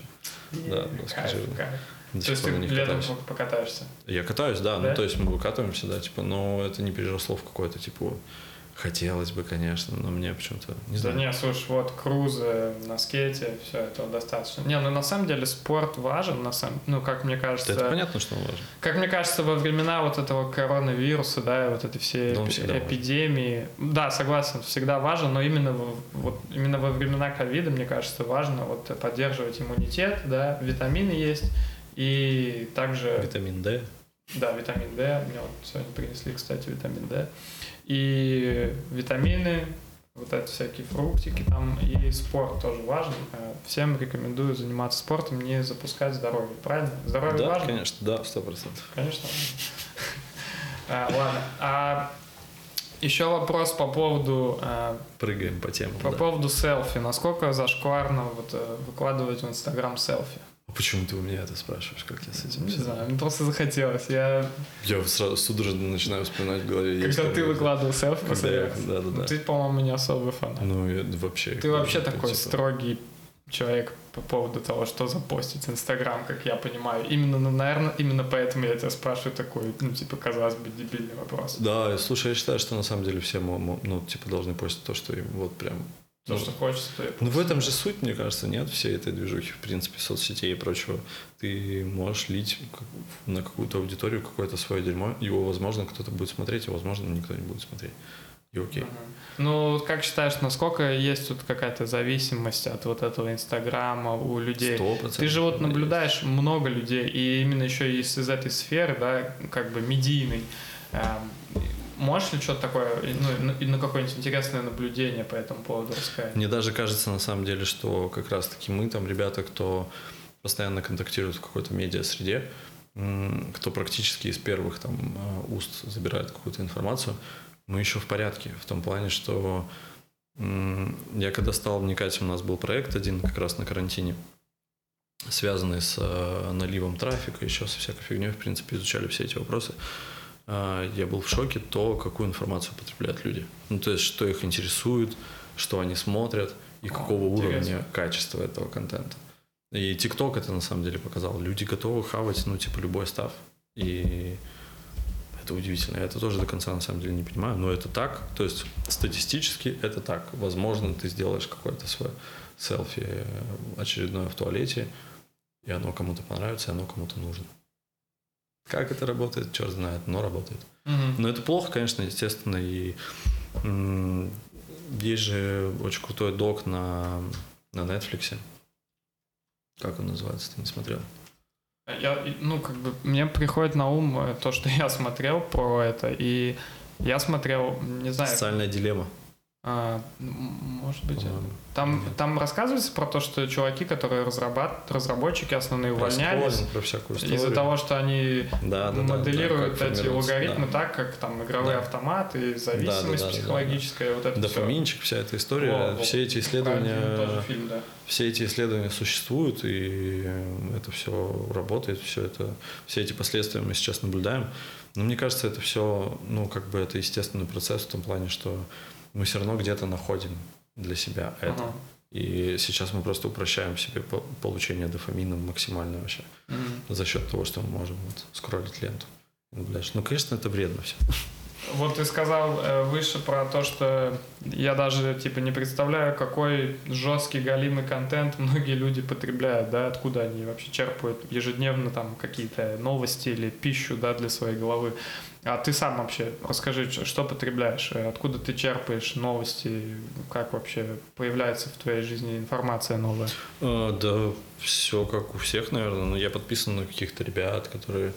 Е, да, доски кайф, жирные. кайф. До То есть ты летом катаюсь. покатаешься? Я катаюсь, да, Да? ну то есть мы выкатываемся, да, типа, но это не переросло в какое-то, типа, хотелось бы, конечно, но мне почему-то, не Да знаю. не, слушай, вот крузы на скейте, все этого достаточно. Не, ну на самом деле спорт важен, на самом, ну как мне кажется, это понятно, что он важен. как мне кажется, во времена вот этого коронавируса, да, и вот этой всей Да, он эпи- всегда важен. эпидемии, да, согласен, всегда важен, но именно во- вот именно во времена ковида, мне кажется, важно вот поддерживать иммунитет, да, витамины есть и также Витамин D. Да, витамин D. Мне вот сегодня принесли, кстати, витамин D. И витамины, вот это всякие фруктики там, и спорт тоже важен. Э, Всем рекомендую заниматься спортом, не запускать здоровье. Правильно? Здоровье Да, важно? конечно, да, сто процентов. Конечно. А, ладно. А еще вопрос по поводу э, Прыгаем по темам, по поводу селфи. Насколько зашкварно вот, э, выкладывать в Инстаграм селфи? А Почему ты у меня это спрашиваешь, как я с этим Не знаю, мне просто захотелось. Я, Я сразу судорожно начинаю вспоминать в голове. когда ты выкладывал селфи, раз. да, да, Ну, да. Ты, по-моему, не особый фанат. Ну, я вообще... Ты вообще такой типа, строгий человек по поводу того, что запостить в Инстаграм, как я понимаю. Именно, ну, наверное, именно поэтому я тебя спрашиваю такой, ну, типа, казалось бы, дебильный вопрос. Да, слушай, я считаю, что на самом деле все, ну, типа, должны постить то, что им вот прям... То, ну, что хочется, то Ну, в этом же суть, мне кажется, нет всей этой движухи, в принципе, соцсетей и прочего. Ты можешь лить на какую-то аудиторию какое-то свое дерьмо. Его, возможно, кто-то будет смотреть, а возможно, никто не будет смотреть. И окей. Мгм. Ну, как считаешь, насколько есть тут какая-то зависимость от вот этого Инстаграма у людей? Сто процентов. Ты же вот она есть. наблюдаешь много людей, и именно еще из, из этой сферы, да, как бы медийной. Эм, Можешь ли что-то такое, ну, и на какое-нибудь интересное наблюдение по этому поводу рассказать? Мне даже кажется, на самом деле, что как раз-таки мы там ребята, кто постоянно контактирует в какой-то медиа-среде, кто практически из первых там э, уст забирает какую-то информацию, мы еще в порядке. В том плане, что я когда стал вникать, у нас был проект один как раз на карантине, связанный с э, наливом трафика, еще со всякой фигней, в принципе, изучали все эти вопросы. А, Я был в шоке то, какую информацию потребляют люди. Ну, то есть, что их интересует, что они смотрят и О, какого уровня интересно. качества этого контента. И ТикТок это на самом деле показал. Люди готовы хавать, ну, типа, любой став. И это удивительно. Я это тоже до конца на самом деле не понимаю, но это так. То есть статистически это так. Возможно, ты сделаешь какое-то свое селфи очередное в туалете, и оно кому-то понравится, и оно кому-то нужно. Как это работает, черт знает, но работает. Мгм. Но это плохо, конечно, естественно, и м, есть же очень крутой док на, на Netflix. Как он называется, ты не смотрел? Я, ну, как бы, мне приходит на ум э, то, что я смотрел про это, и я смотрел, не знаю, Социальная дилемма, а, м, может быть, там, Нет. там рассказывается про то, что чуваки, которые разрабат, разработчики основные увольнялись из-за того, что они да, да, да, моделируют да, эти алгоритмы да. так, как там игровые Да. автоматы, зависимость да, да, психологическая, вот это. Дофаминчик, вся эта история, Во, во. все эти исследования, фильм, да. все эти исследования существуют, и это все работает, все это, все эти последствия мы сейчас наблюдаем. Но мне кажется, это все, ну, как бы это естественный процесс в том плане, что мы все равно где-то находим для себя это. Ага. И сейчас мы просто упрощаем себе по- получение дофамина максимально вообще Мгм. за счет того, что мы можем вот скроллить ленту. Наблюдаешь. Ну, конечно, это вредно все. Вот ты сказал э, выше про то, что я даже типа не представляю, какой жесткий галимый контент многие люди потребляют, да, откуда они вообще черпают ежедневно там какие-то новости или пищу, да, для своей головы. А ты сам вообще расскажи, что потребляешь, э, откуда ты черпаешь новости, как вообще появляется в твоей жизни информация новая? Э, Да, все как у всех, наверное. Но я подписан на каких-то ребят, которые...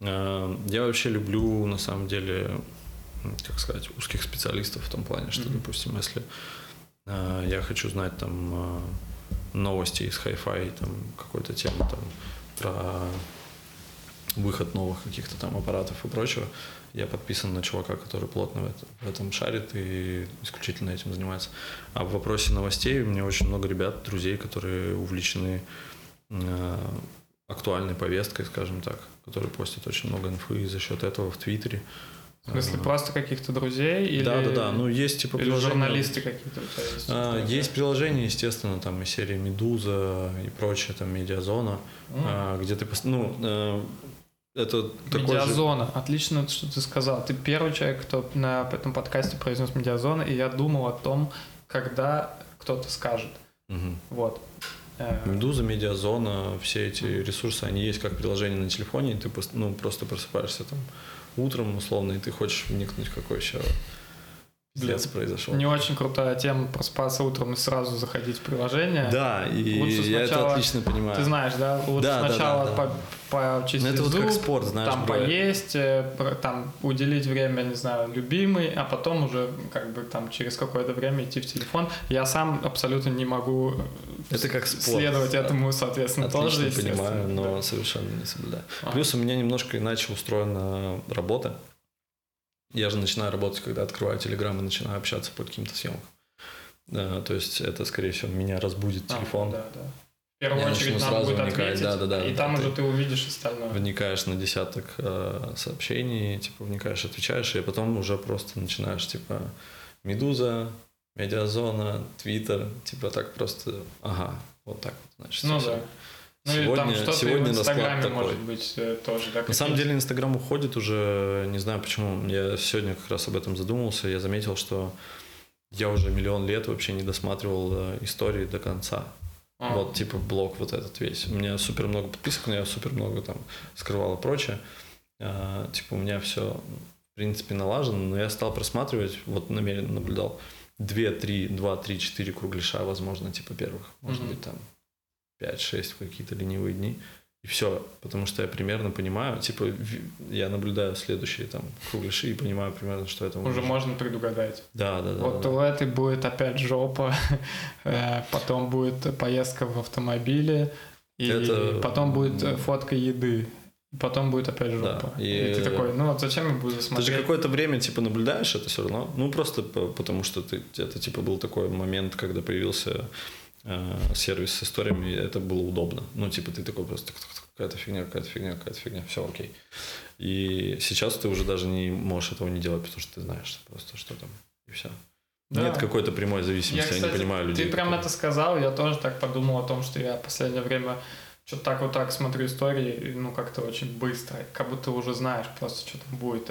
э, Я вообще люблю, на самом деле, как сказать, узких специалистов в том плане, что, Мгм. допустим, если я хочу знать там новости из хай-фай, там какой-то темы там про выход новых каких-то там аппаратов и прочего, я подписан на чувака, который плотно в этом, в этом шарит и исключительно этим занимается. А в вопросе новостей у меня очень много ребят, друзей, которые увлечены э, актуальной повесткой, скажем так, которые постят очень много инфы за счет этого в Твиттере. В смысле, Э, просто каких-то друзей или, Да, да, да. Ну, есть типа или приложения- журналисты какие-то есть? А, Есть приложения, естественно, там из серии Медуза и прочее, там Медиазона, М. а, где ты, ну, э, это такой же... Медиазона. Отлично, что ты сказал. Ты первый человек, кто на этом подкасте произнес медиазона, и я думал о том, когда кто-то скажет. Мгм. Вот. Э, Медуза, Медиазона, все эти ресурсы, они есть как приложение на телефоне, и ты ну, просто просыпаешься там утром, условно, и ты хочешь вникнуть, какой еще пиздец произошел. Не очень крутая тема просыпаться утром и сразу заходить в приложение. Да, и Лучше я это сначала- отлично понимаю. Ты знаешь, да? Лучше Да, да, сначала да, да. по- почистить Ну, это вот зуб, как спорт, знаешь, там бывает. поесть, э, там уделить время, не знаю, любимый, а потом уже как бы там через какое-то время идти в телефон. Я сам абсолютно не могу э, Это как спорт. следовать этому, соответственно, Отлично тоже, понимаю, но да. совершенно не соблюдаю. А. Плюс у меня немножко иначе устроена работа. Я же начинаю работать, когда открываю Телеграм и начинаю общаться по каким-то съемкам. Да, то есть это, скорее всего, меня разбудит А, телефон. да, да. В первую Я очередь надо сразу будет вникать, ответить, да-да-да, и да, там ты- уже ты увидишь остальное. Вникаешь на десяток э, сообщений, типа вникаешь, отвечаешь, и потом уже просто начинаешь, типа, Медуза, Медиазона, Твиттер, типа так просто, ага, вот так вот, значит. Ну да. Ну или там Сегодня- в сегодня Инстаграме такой. может быть э, тоже, да? На самом деле Инстаграм уходит уже, не знаю почему. Я сегодня как раз об этом задумался. Я заметил, что я уже миллион лет вообще не досматривал э, истории до конца. А, Вот типа блог вот этот весь. У меня супер много подписок, но я супер много там скрывал и прочее. А, типа у меня все в принципе налажено, но я стал просматривать, вот намеренно наблюдал 2, 3, 2, 3, 4 кругляша, возможно, типа первых. Может Мгм. быть там 5-6 в какие-то ленивые дни. И все, потому что я примерно понимаю, типа, я наблюдаю следующие там кругляши и понимаю примерно, что это Уже может- можно предугадать. Да, да, да. вот да. у этой будет опять жопа, э, потом будет поездка в автомобиле, и Это- потом будет фотка еды, потом будет опять жопа. Да, И... и- ты такой, ну вот зачем я буду Ты же смотреть? какое-то время, типа, наблюдаешь это все равно. Ну, просто по- потому что ты, это, типа, был такой момент, когда появился сервис с историями, это было удобно. Ну, типа, ты такой просто «Так-так-так, какая-то фигня, какая-то фигня, какая-то фигня, все окей. И сейчас ты уже даже не можешь этого не делать, потому что ты знаешь просто, что там, и все. Да. Нет какой-то прямой Я, зависимости, я, кстати, не понимаю людей. Ты прям которые- это сказал, я тоже так подумал о том, что я в последнее время что-то так вот так смотрю истории, ну, как-то очень быстро, как будто уже знаешь просто, что там будет.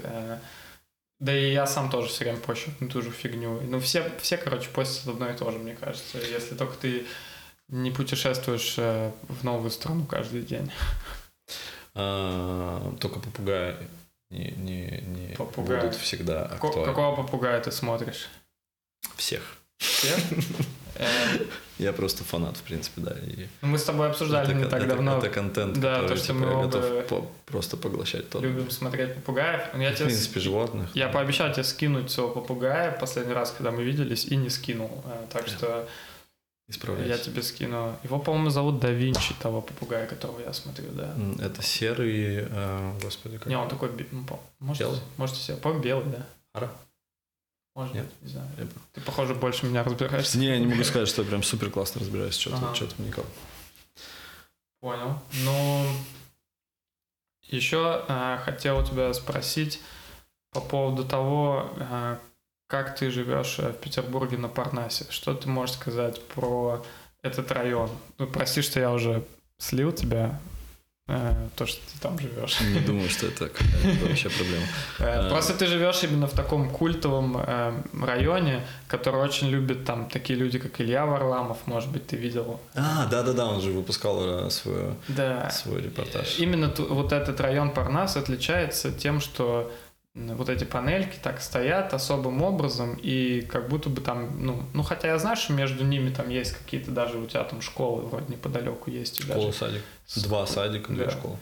Э, да и я сам тоже все время пощу ту же фигню. Ну, все, все, короче, постят одно и то же, мне кажется, если только ты не путешествуешь э, в новую страну каждый день. А, только попугаи не, не, не Попугай. будут всегда актуальны. Какого попугая ты смотришь? Всех. Всех? Я просто фанат, в принципе, да. И ну, Мы с тобой обсуждали это, не так это- давно. Это контент, Да, который то, что типа, мы я готов по- просто поглощать тот. Любим смотреть попугаев. Я, В тебе, принципе, животных. я пообещал тебе скинуть своего попугая последний раз, когда мы виделись, и не скинул. Э, Так что Исправляйся. я тебе скину. Его, по-моему, зовут Да Винчи, того попугая, которого я смотрю, да. Это серый, э, господи, как Не, он такой, ну, можете, Белый? можете себе, по белый, да. Ара? Может Нет. быть, не знаю. Я- Ты, похоже, больше меня разбираешься. Не, я не могу сказать, что я прям супер классно разбираюсь, что-то, Ага. что-то вникал. Понял. Ну, еще э, хотел у тебя спросить по поводу того, э, как ты живешь э, в Петербурге на Парнасе. Что ты можешь сказать про этот район? Ну, прости, что я уже слил тебя, то, что ты там живешь. Не думаю, что это вообще проблема. Э, А. Просто ты живешь именно в таком культовом э, районе, который очень любит там такие люди, как Илья Варламов, может быть, ты видел. А, да-да-да, он же выпускал э, свой, Да. свой репортаж. Именно вот этот район Парнас отличается тем, что вот эти панельки так стоят особым образом, и как будто бы там, ну, ну хотя я знаю, что между ними там есть какие-то даже у тебя там школы вроде неподалеку есть. Школа, даже садик. с- Два садика, две Да. школы.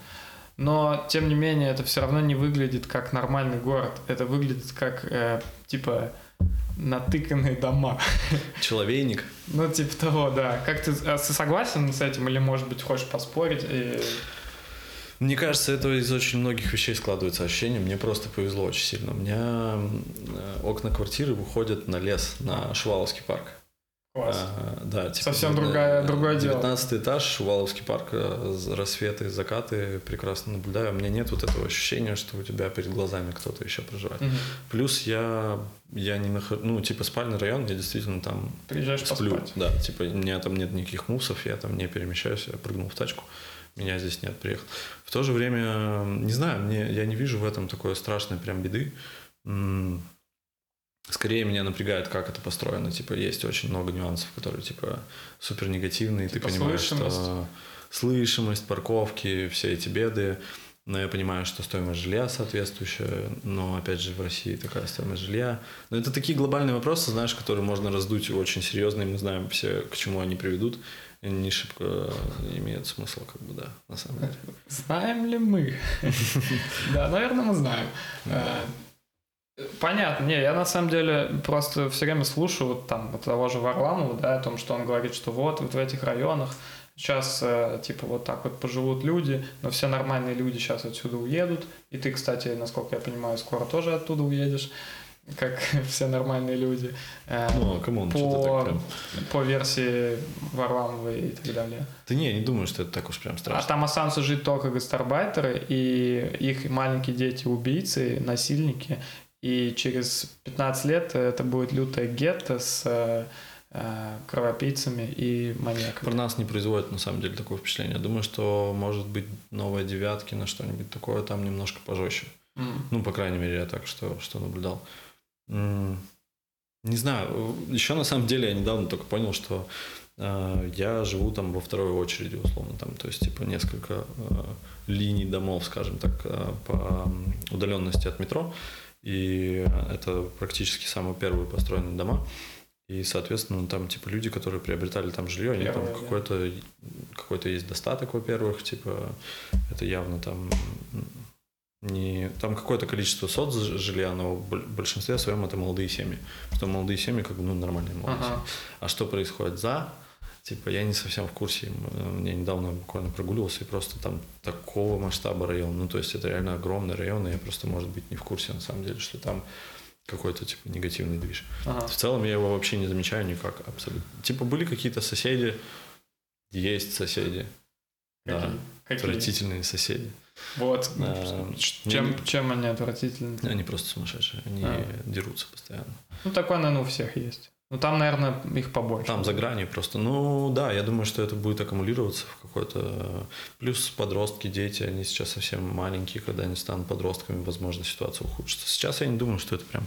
Но, тем не менее, это все равно не выглядит как нормальный город. Это выглядит как, э, типа, натыканные дома. Человейник. Ну, типа того, да. Как ты, а ты согласен с этим или, может быть, хочешь поспорить? И- Мне кажется, это из очень многих вещей складывается ощущение. Мне просто повезло очень сильно. У меня э, окна квартиры выходят на лес, на Шуваловский парк. Класс. А, да, типа, Совсем другая- другое дело. 19 этаж, Шуваловский парк, э, рассветы, закаты, прекрасно наблюдаю. У меня нет вот этого ощущения, что у тебя перед глазами кто-то еще проживает. Мгм. Плюс я, я не нахожу, ну, типа спальный район, я действительно там Приезжаешь сплю. поспать. Да, типа у меня там нет никаких мусов, я там не перемещаюсь, я прыгнул в тачку, меня здесь нет, приехал. В то же время, не знаю, мне, я не вижу в этом такой страшной прям беды. Скорее меня напрягает, как это построено. Типа, есть очень много нюансов, которые, типа, супер негативные. Типа Ты понимаешь, слышимость. что слышимость, парковки, все эти беды. Но я понимаю, что стоимость жилья соответствующая, но опять же в России такая стоимость жилья. Но это такие глобальные вопросы, знаешь, которые можно раздуть очень серьезно, и мы знаем все, к чему они приведут. Не шибко имеет смысл, как бы, да, на самом деле. Знаем ли мы? Да, наверное, мы знаем. Понятно. Не, я на самом деле просто все время слушаю вот там вот того же Варламова, да, о том, что он говорит, что вот, вот в этих районах сейчас э, типа вот так вот поживут люди, но все нормальные люди сейчас отсюда уедут. И ты, кстати, насколько я понимаю, скоро тоже оттуда уедешь, как все нормальные люди. Э, Ну, come on, что-то так по, прям. по версии Варламова и так далее. Да не, не думаю, что это так уж прям А страшно. там останутся жить только гастарбайтеры, и их маленькие дети убийцы, насильники. И через 15 лет это будет лютая гетто с э, э, кровопийцами и маньяками. Про нас не производит на самом деле такое впечатление. Думаю, что может быть новая девятки на что-нибудь такое там немножко пожестче. М. Ну, по крайней мере, я так что, что наблюдал. Не знаю, еще на самом деле я недавно только понял, что э, я живу там во второй очереди, условно, там, то есть, типа, несколько э, линий домов, скажем так, э, по удаленности от метро, и это практически самые первые построенные дома, и, соответственно, там, типа, люди, которые приобретали там жилье, они там да. какой-то, какой-то есть достаток, во-первых, типа, это явно там не там какое-то количество соц жилья, но в боль- большинстве своем это молодые семьи. Что молодые семьи как бы ну, нормальные молодые Ага. семьи. А что происходит за? Типа, я не совсем в курсе. Я недавно буквально прогуливался, и просто там такого масштаба район. Ну, то есть это реально огромный район, и я просто, может быть, не в курсе, на самом деле, что там какой-то, типа, негативный движ. Ага. В целом я его вообще не замечаю никак, абсолютно. Типа, были какие-то соседи, есть соседи. Да, Какие? Отвратительные соседи. Вот. А, Чем, не- чем они отвратительны? Они просто сумасшедшие, они А. дерутся постоянно. Ну, такое, наверное, у всех есть. Ну, там, наверное, их побольше. Там за гранью просто. Ну, да, я думаю, что это будет аккумулироваться в какой-то... Плюс подростки, дети, они сейчас совсем маленькие, когда они станут подростками, возможно, ситуация ухудшится. Сейчас я не думаю, что это прям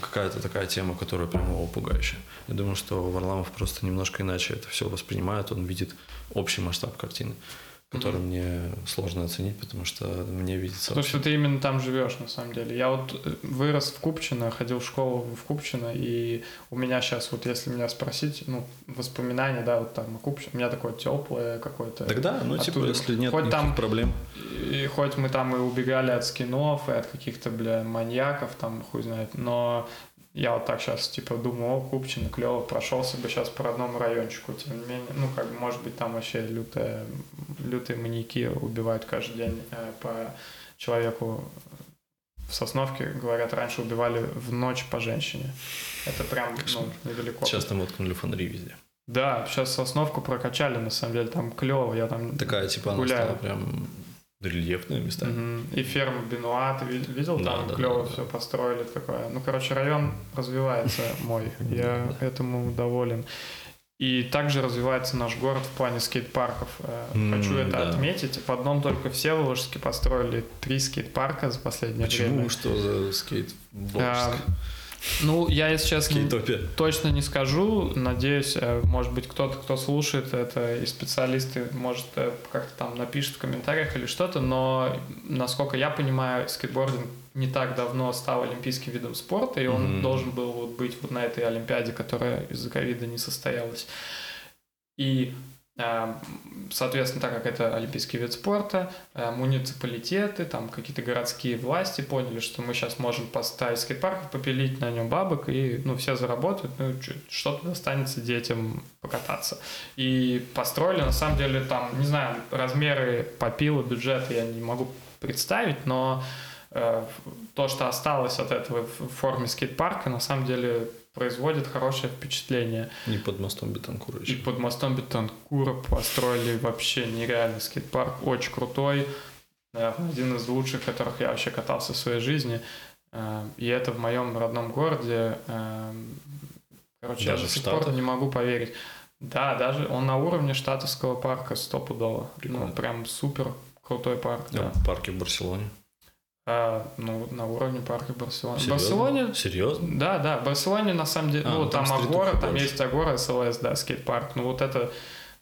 какая-то такая тема, которая прям его пугающая. Я думаю, что Варламов просто немножко иначе это все воспринимает, он видит общий масштаб картины который mm-hmm. мне сложно оценить, потому что мне видится... Потому что ты именно там живешь, на самом деле. Я вот э, вырос в Купчино, ходил в школу в Купчино, и у меня сейчас, вот если меня спросить, ну, воспоминания, да, вот там Купчино, у меня такое теплое какое-то... Тогда, ну, типа, оттуда. если нет хоть там, проблем. И хоть мы там и убегали от скинов, и от каких-то, бля, маньяков, там, хуй знает, но я вот так сейчас, типа, думаю, о, Купчино, клево, прошелся бы сейчас по родному райончику, тем не менее, ну, как бы, может быть, там вообще лютые, лютые маньяки убивают каждый день э, по человеку в Сосновке, говорят, раньше убивали в ночь по женщине. Это прям, ну, недалеко. Сейчас там воткнули фонари везде. Да, сейчас Сосновку прокачали, на самом деле, там клево, я там Такая, типа, гуляю. она стала прям рельефные места. Угу. И ферма Бенуа, ты видел? Да, там да, клево да, все да. построили такое. Ну, короче, район развивается мой. Я этому доволен. И также развивается наш город в плане скейт-парков. Э, хочу это да. отметить. В одном только все Волжске построили три скейт-парка за последнее Почему? время. Почему? Что за скейт? Ну, я, если честно, точно не скажу. Надеюсь, э, может быть, кто-то, кто слушает это, и специалисты, может, э, как-то там напишет в комментариях или что-то, но, насколько я понимаю, скейтбординг не так давно стал олимпийским видом спорта, и он mm-hmm. должен был вот быть вот на этой Олимпиаде, которая из-за ковида не состоялась. И соответственно, так как это олимпийский вид спорта, э, муниципалитеты, там какие-то городские власти поняли, что мы сейчас можем поставить скейт-парк, попилить на нем бабок, и ну, все заработают, ну, что-то достанется детям покататься. И построили, на самом деле, там, не знаю, размеры попила, бюджет я не могу представить, но э, то, что осталось от этого в форме скейт-парка, на самом деле производит хорошее впечатление. И под мостом Бетанкура еще. И под мостом Бетанкура построили вообще нереальный скейт-парк, очень крутой, наверное, один из лучших, в которых я вообще катался в своей жизни. Э, и это в моем родном городе. Э, короче, даже я до сих пор не могу поверить. Да, даже он на уровне штатовского парка стопудово. Ну, прям супер крутой парк. Да, да. парки в Барселоне. А, ну, на уровне парка Барселоны. Серьезно? Барселоне... Серьезно? Да, да, в Барселоне на самом деле, а, ну, там, там Агора, там больше. есть Агора СЛС, да, скейт-парк. Ну, вот это,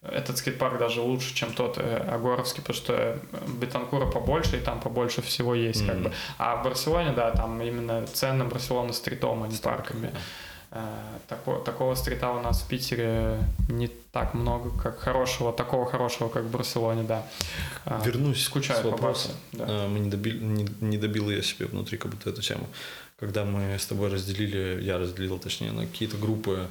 этот скейт-парк даже лучше, чем тот э, Агоровский, потому что Бетанкура побольше, и там побольше всего есть, mm-hmm. как бы. А в Барселоне, да, там именно цены Барселоны стритом, а не парками. Yeah. Э, такого, такого стрита у нас в Питере не так много, как хорошего, такого хорошего, как в Барселоне, да. Э, Вернусь Скучаю с вопроса. Да. Э, мы не, добили, не, не добил я себе внутри как будто эту тему. Когда мы с тобой разделили, я разделил, точнее, на какие-то группы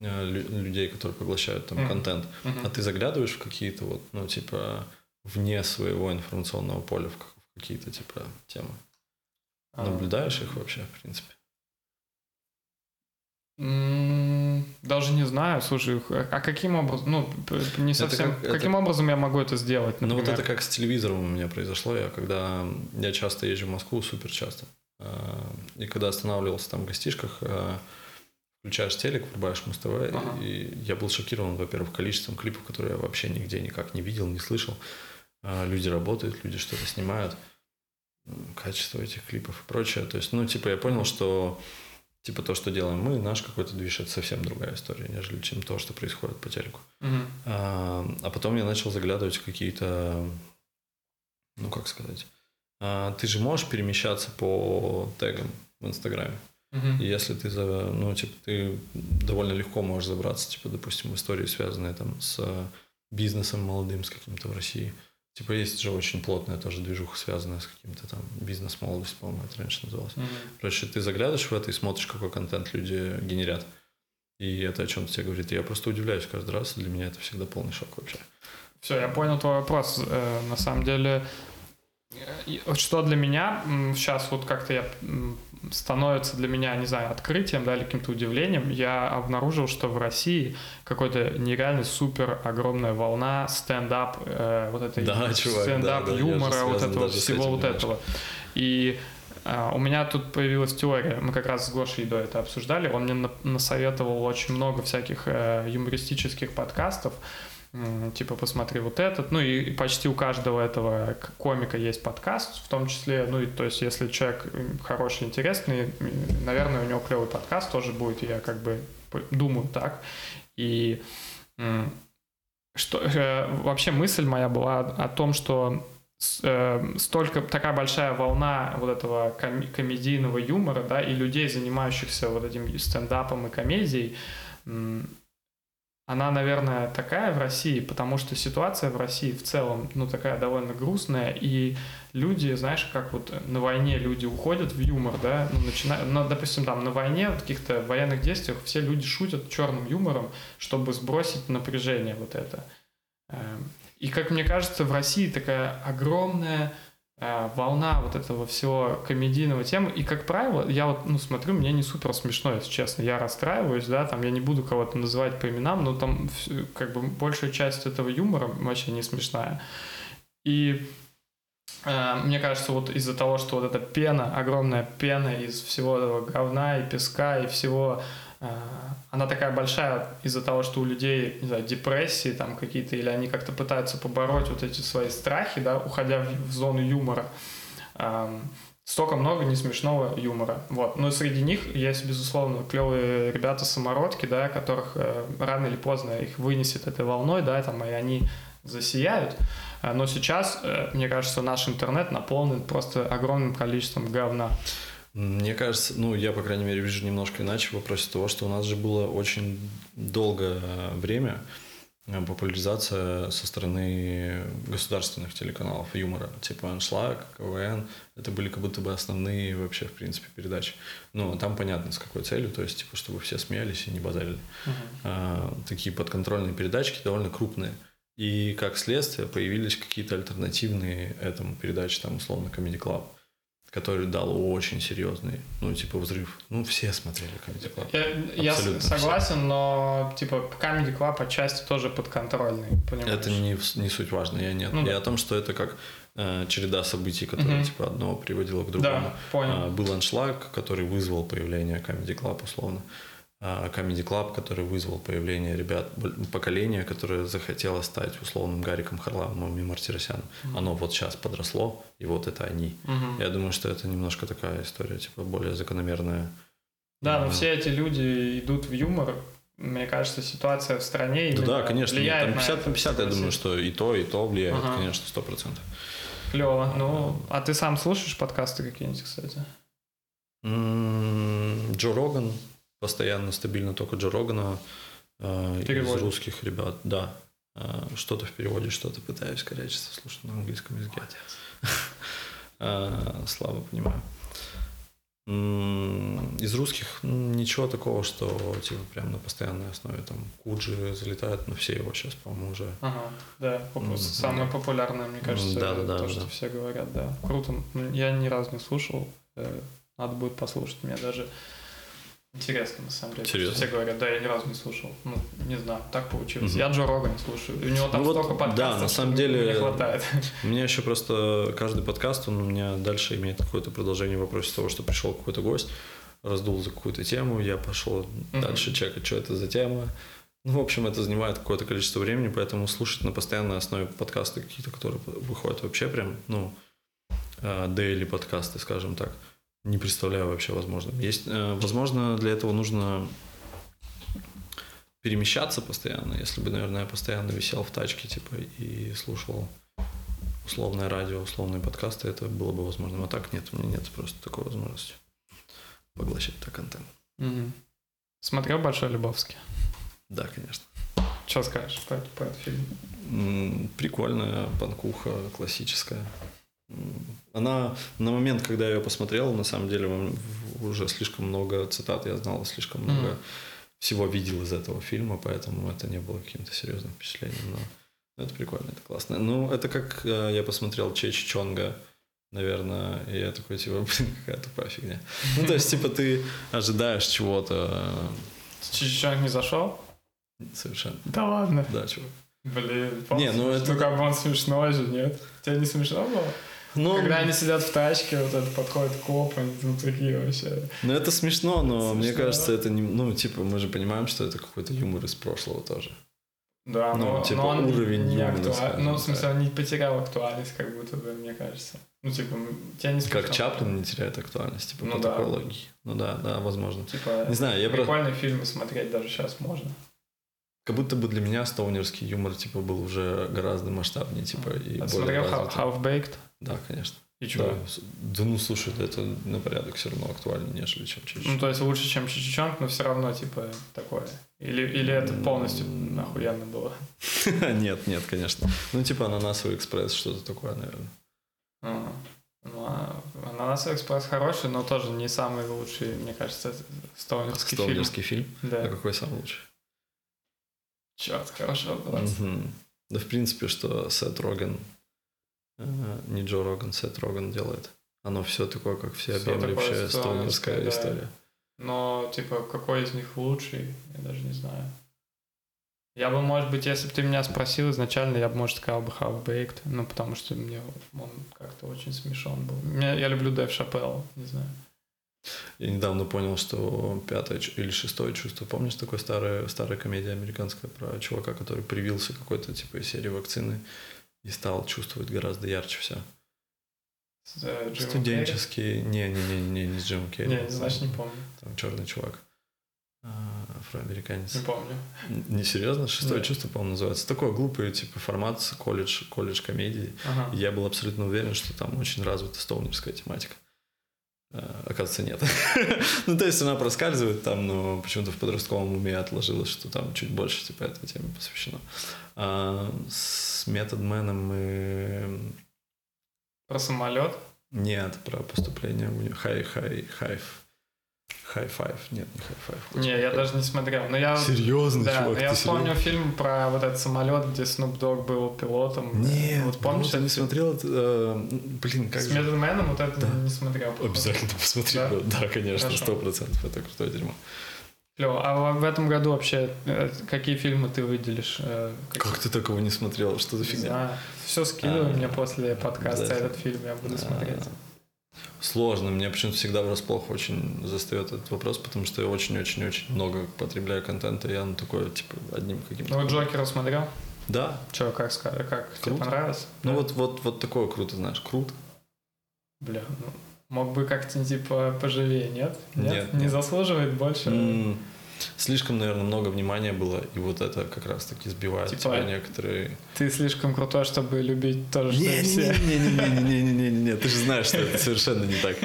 людей, которые поглощают там mm-hmm. контент, mm-hmm. а ты заглядываешь в какие-то вот, ну, типа, вне своего информационного поля, в какие-то, типа, темы? А. Наблюдаешь их вообще, в принципе? Даже не знаю, слушай, а каким образом, ну, не совсем, как, каким это... образом я могу это сделать, например? Ну, вот это как с телевизором у меня произошло, я когда, я часто езжу в Москву, супер часто, а, и когда останавливался там в гостишках, а, включаешь телек, врубаешь Муз ТВ, ага. и я был шокирован, во-первых, количеством клипов, которые я вообще нигде никак не видел, не слышал. А, люди работают, люди что-то снимают, качество этих клипов и прочее. То есть, ну, типа, я понял, что типа то, что делаем мы, наш какой-то движ, это совсем другая история, нежели чем то, что происходит по телеку. Угу. А, а потом я начал заглядывать в какие-то, ну как сказать, а, ты же можешь перемещаться по тегам в Инстаграме. Угу. Если ты, за, ну, типа, ты довольно легко можешь забраться, типа, допустим, истории, связанные там с бизнесом молодым, с каким-то в России. Типа есть же очень плотная тоже движуха, связанная с каким-то там бизнес-молодость, по-моему, это раньше называлось. Mm-hmm. Короче, ты заглядываешь в это и смотришь, какой контент люди генерят. И это о чем-то тебе говорит. И я просто удивляюсь каждый раз. Для меня это всегда полный шок вообще. Все, я понял твой вопрос. Э, на самом деле, что для меня сейчас вот как-то я становится для меня, не знаю, открытием, да, или каким-то удивлением, я обнаружил, что в России какой-то нереально супер огромная волна стендап, э, вот этой да, стендап да, да, юмора, вот этого всего вот этого. И А, у меня тут появилась теория, мы как раз с Гошей до этого обсуждали, он мне насоветовал очень много всяких э, юмористических подкастов, типа посмотри вот этот, ну и почти у каждого этого комика есть подкаст, в том числе, ну и то есть если человек хороший, интересный, наверное, у него клевый подкаст тоже будет, я как бы думаю так. И что э, вообще мысль моя была о том, что э, столько такая большая волна вот этого ком- комедийного юмора, да, и людей, занимающихся вот этим стендапом и комедией, она, наверное, такая в России, потому что ситуация в России в целом, ну, такая довольно грустная, и люди, знаешь, как вот на войне люди уходят в юмор, да, ну, начиная, ну, допустим, там, на войне, в каких-то военных действиях все люди шутят черным юмором, чтобы сбросить напряжение вот это. Эм, и, как мне кажется, в России такая огромная волна вот этого всего комедийного темы. И, как правило, я вот, ну, смотрю, мне не супер смешно, если честно. Я расстраиваюсь, да, там, я не буду кого-то называть по именам, но там, как бы, большая часть этого юмора вообще не смешная. И э, мне кажется, вот из-за того, что вот эта пена, огромная пена из всего этого говна и песка и всего Э, она такая большая из-за того, что у людей, не знаю, депрессии там какие-то, или они как-то пытаются побороть вот эти свои страхи, да, уходя в, в зону юмора. Эм, столько много несмешного юмора. Вот. Но среди них есть, безусловно, клевые ребята-самородки, да, которых э, рано или поздно их вынесет этой волной, да, там, и они засияют. Э, но сейчас, э, мне кажется, наш интернет наполнен просто огромным количеством говна. Мне кажется, ну, я, по крайней мере, вижу немножко иначе в вопросе того, что у нас же было очень долгое время э, популяризация со стороны государственных телеканалов юмора, типа «Аншлаг», «КВН». Это были как будто бы основные вообще, в принципе, передачи. Ну, там понятно, с какой целью, то есть, типа, чтобы все смеялись и не базарили. Uh-huh. А, такие подконтрольные передачки довольно крупные. И как следствие появились какие-то альтернативные этому передачи, там, условно, Comedy Club который дал очень серьезный, ну, типа, взрыв. Ну, все смотрели Comedy Club. Я, я согласен, все. но, типа, Comedy Club отчасти тоже подконтрольный, понимаешь? Это не, не суть важно, я нет. Ну, я да. о том, что это как э, череда событий, которые, угу. типа, одно приводило к другому. Да, понял. Э, был аншлаг, который вызвал появление Comedy Club, условно. А, Comedy Club, который вызвал появление ребят, поколения, которое захотело стать условным Гариком Харламовым и Мартиросяном. Mm-hmm. Оно вот сейчас подросло, и вот это они. Mm-hmm. Я думаю, что это немножко такая история, типа более закономерная. Да, но все эти люди идут в юмор. Мне кажется, ситуация в стране да, да, конечно, влияет там 50 на 50, я думаю, что и то, и то влияет, ага. конечно, сто процентов. Клево. Ну, а ты сам слушаешь подкасты какие-нибудь, кстати? Джо Роган, постоянно, стабильно только Джо Рогана э, из русских ребят, да. Э, что-то в переводе, что-то пытаюсь корячиться слушать на английском языке. Э, слабо понимаю. Из русских ничего такого, что типа прям на постоянной основе там Куджи залетает, но все его сейчас, по-моему, уже. Ага, да, самое да. популярное, мне кажется, да, да, то, да, что да. все говорят, да. Круто. Я ни разу не слушал, надо будет послушать. Меня даже Интересно, на самом деле. Серьезно? Все говорят, да, я ни разу не слушал. Ну, не знаю, так получилось. Угу. Я Джо Рога не слушаю. У него там ну, столько вот, подкастов, Да, на самом деле... Не хватает. У меня еще просто каждый подкаст, он у меня дальше имеет какое-то продолжение в вопросе того, что пришел какой-то гость, раздул за какую-то тему, я пошел угу. дальше чекать, что это за тема. Ну, в общем, это занимает какое-то количество времени, поэтому слушать на постоянной основе подкасты какие-то, которые выходят вообще прям, ну, дейли подкасты, скажем так – не представляю вообще возможным. Есть, э, возможно, для этого нужно перемещаться постоянно. Если бы, наверное, я постоянно висел в тачке, типа, и слушал условное радио, условные подкасты, это было бы возможно. А так нет, у меня нет просто такой возможности поглощать так контент. Угу. Смотрел «Большой Любовский»? Да, конечно. Что скажешь про, про этот фильм? Прикольная панкуха, классическая. Она на момент, когда я ее посмотрел, на самом деле уже слишком много цитат я знал, слишком много mm-hmm. всего видел из этого фильма, поэтому это не было каким-то серьезным впечатлением. Но это прикольно, это классно. Ну, это как э, я посмотрел Чечи Чонга, наверное, и я такой, типа, блин, какая тупая фигня. Ну, то есть, типа, ты ожидаешь чего-то. Чечи Чонг не зашел? Совершенно. Да ладно? Да, чувак. Блин, не, ну это... Ну как бы он смешной же, нет? Тебе не смешно было? Ну, Когда они сидят в тачке, вот это подходит коп, они там такие вообще. ну, это смешно, но Смешно. мне кажется, это не... Ну, типа, мы же понимаем, что это какой-то юмор из прошлого тоже. Да, Ну, но, типа, но он уровень не юмора, скажем Ну, в смысле, он не потерял актуальность, как будто бы, мне кажется. Ну, типа, тебя не Как смешно. Чаплин не теряет актуальность, типа, Ну по да. такой логике. Ну да, да, возможно. Типа, Не знаю, я прикольные фильмы смотреть даже сейчас можно. Как будто бы для меня стоунерский юмор, типа, был уже гораздо масштабнее, типа, и А более смотрел Half- развитый. Да, конечно. И Да, что? с- да ну слушай, да это на порядок все равно актуальнее, нежели чем чуть Ну, то есть лучше, чем Чичичонг, но все равно, типа, такое. Или, или это полностью охуенно было? Нет, нет, конечно. Ну, типа ананасовый экспресс, что-то такое, наверное. А, Ну, а «Ананасовый экспресс» хороший, но тоже не самый лучший, мне кажется, стоунерский фильм. Стоунерский фильм. А Да. какой самый лучший? Черт, хорошо было. Мгм. Да, в принципе, что Сет Роген, не Джо Роган, Сет Роган делает. Оно все такое, как Всё всеобъемлющая такое стоунерская да. история. Но, типа, какой из них лучший, я даже не знаю. Я бы, может быть, если бы ты меня спросил изначально, я бы, может, сказал бы Half Baked, ну, потому что мне он как-то очень смешон был. Меня- я люблю Дэв Шапелл, не знаю. Я недавно понял, что пятое или шестое чувство, помнишь, такой старая, старая комедия американская про чувака, который привился какой-то типа серии вакцины и стал чувствовать гораздо ярче все. С, э, Джимом Студенческий, не-не-не, не с Джимом Керри? Не, знаешь, не помню. Там черный чувак. А, Афроамериканец. Не помню. Не серьезно? Шестое Нет. чувство, по-моему, называется. Такой глупый, типа, формат с колледж, колледж комедии. Ага. Я был абсолютно уверен, что там очень развита стоунерская тематика. А, Оказывается, нет. ну, то есть она проскальзывает там, но почему-то в подростковом уме отложилось, что там чуть больше типа этой теме посвящено. А, с методменом мы... Про самолет? Нет, про поступление в уни- High, high, high f. Хай файв. Нет, не хай файв. Не, я даже не смотрел. Но я... Серьезно, Да, чувак, я вспомнил серьезно? фильм про вот этот самолет, где Snoop Dogg был пилотом. Нет, вот помнишь, ты не смотрел? э, Блин, как С же... Методменом вот это Да. не смотрел. Обязательно посмотри. Да? Да, конечно, сто процентов. Это крутое дерьмо. Клево. А в- этом году вообще э, какие фильмы ты выделишь? э, какие- Как ты такого не смотрел? Что за Не фигня? Все скидывай А, мне после подкаста этот фильм, я буду смотреть. Сложно. Мне почему-то всегда врасплох очень застает этот вопрос, потому что я очень-очень-очень много потребляю контента, и оно такое, типа, одним каким-то... Ну вот Джокера смотрел? Да. Че, как, ска- как тебе Круто. понравилось? Ну Да? вот, вот, вот такое круто, знаешь, круто. Бля, ну, мог бы как-то типа поживее, нет? Нет, Не нет. заслуживает больше? М, Слишком, наверное, много внимания было, и вот это как раз-таки сбивает Типа, тебя некоторые... Ты слишком крутой, чтобы любить то же, что и все. Не-не-не-не-не-не-не, ты же знаешь, что это совершенно не так.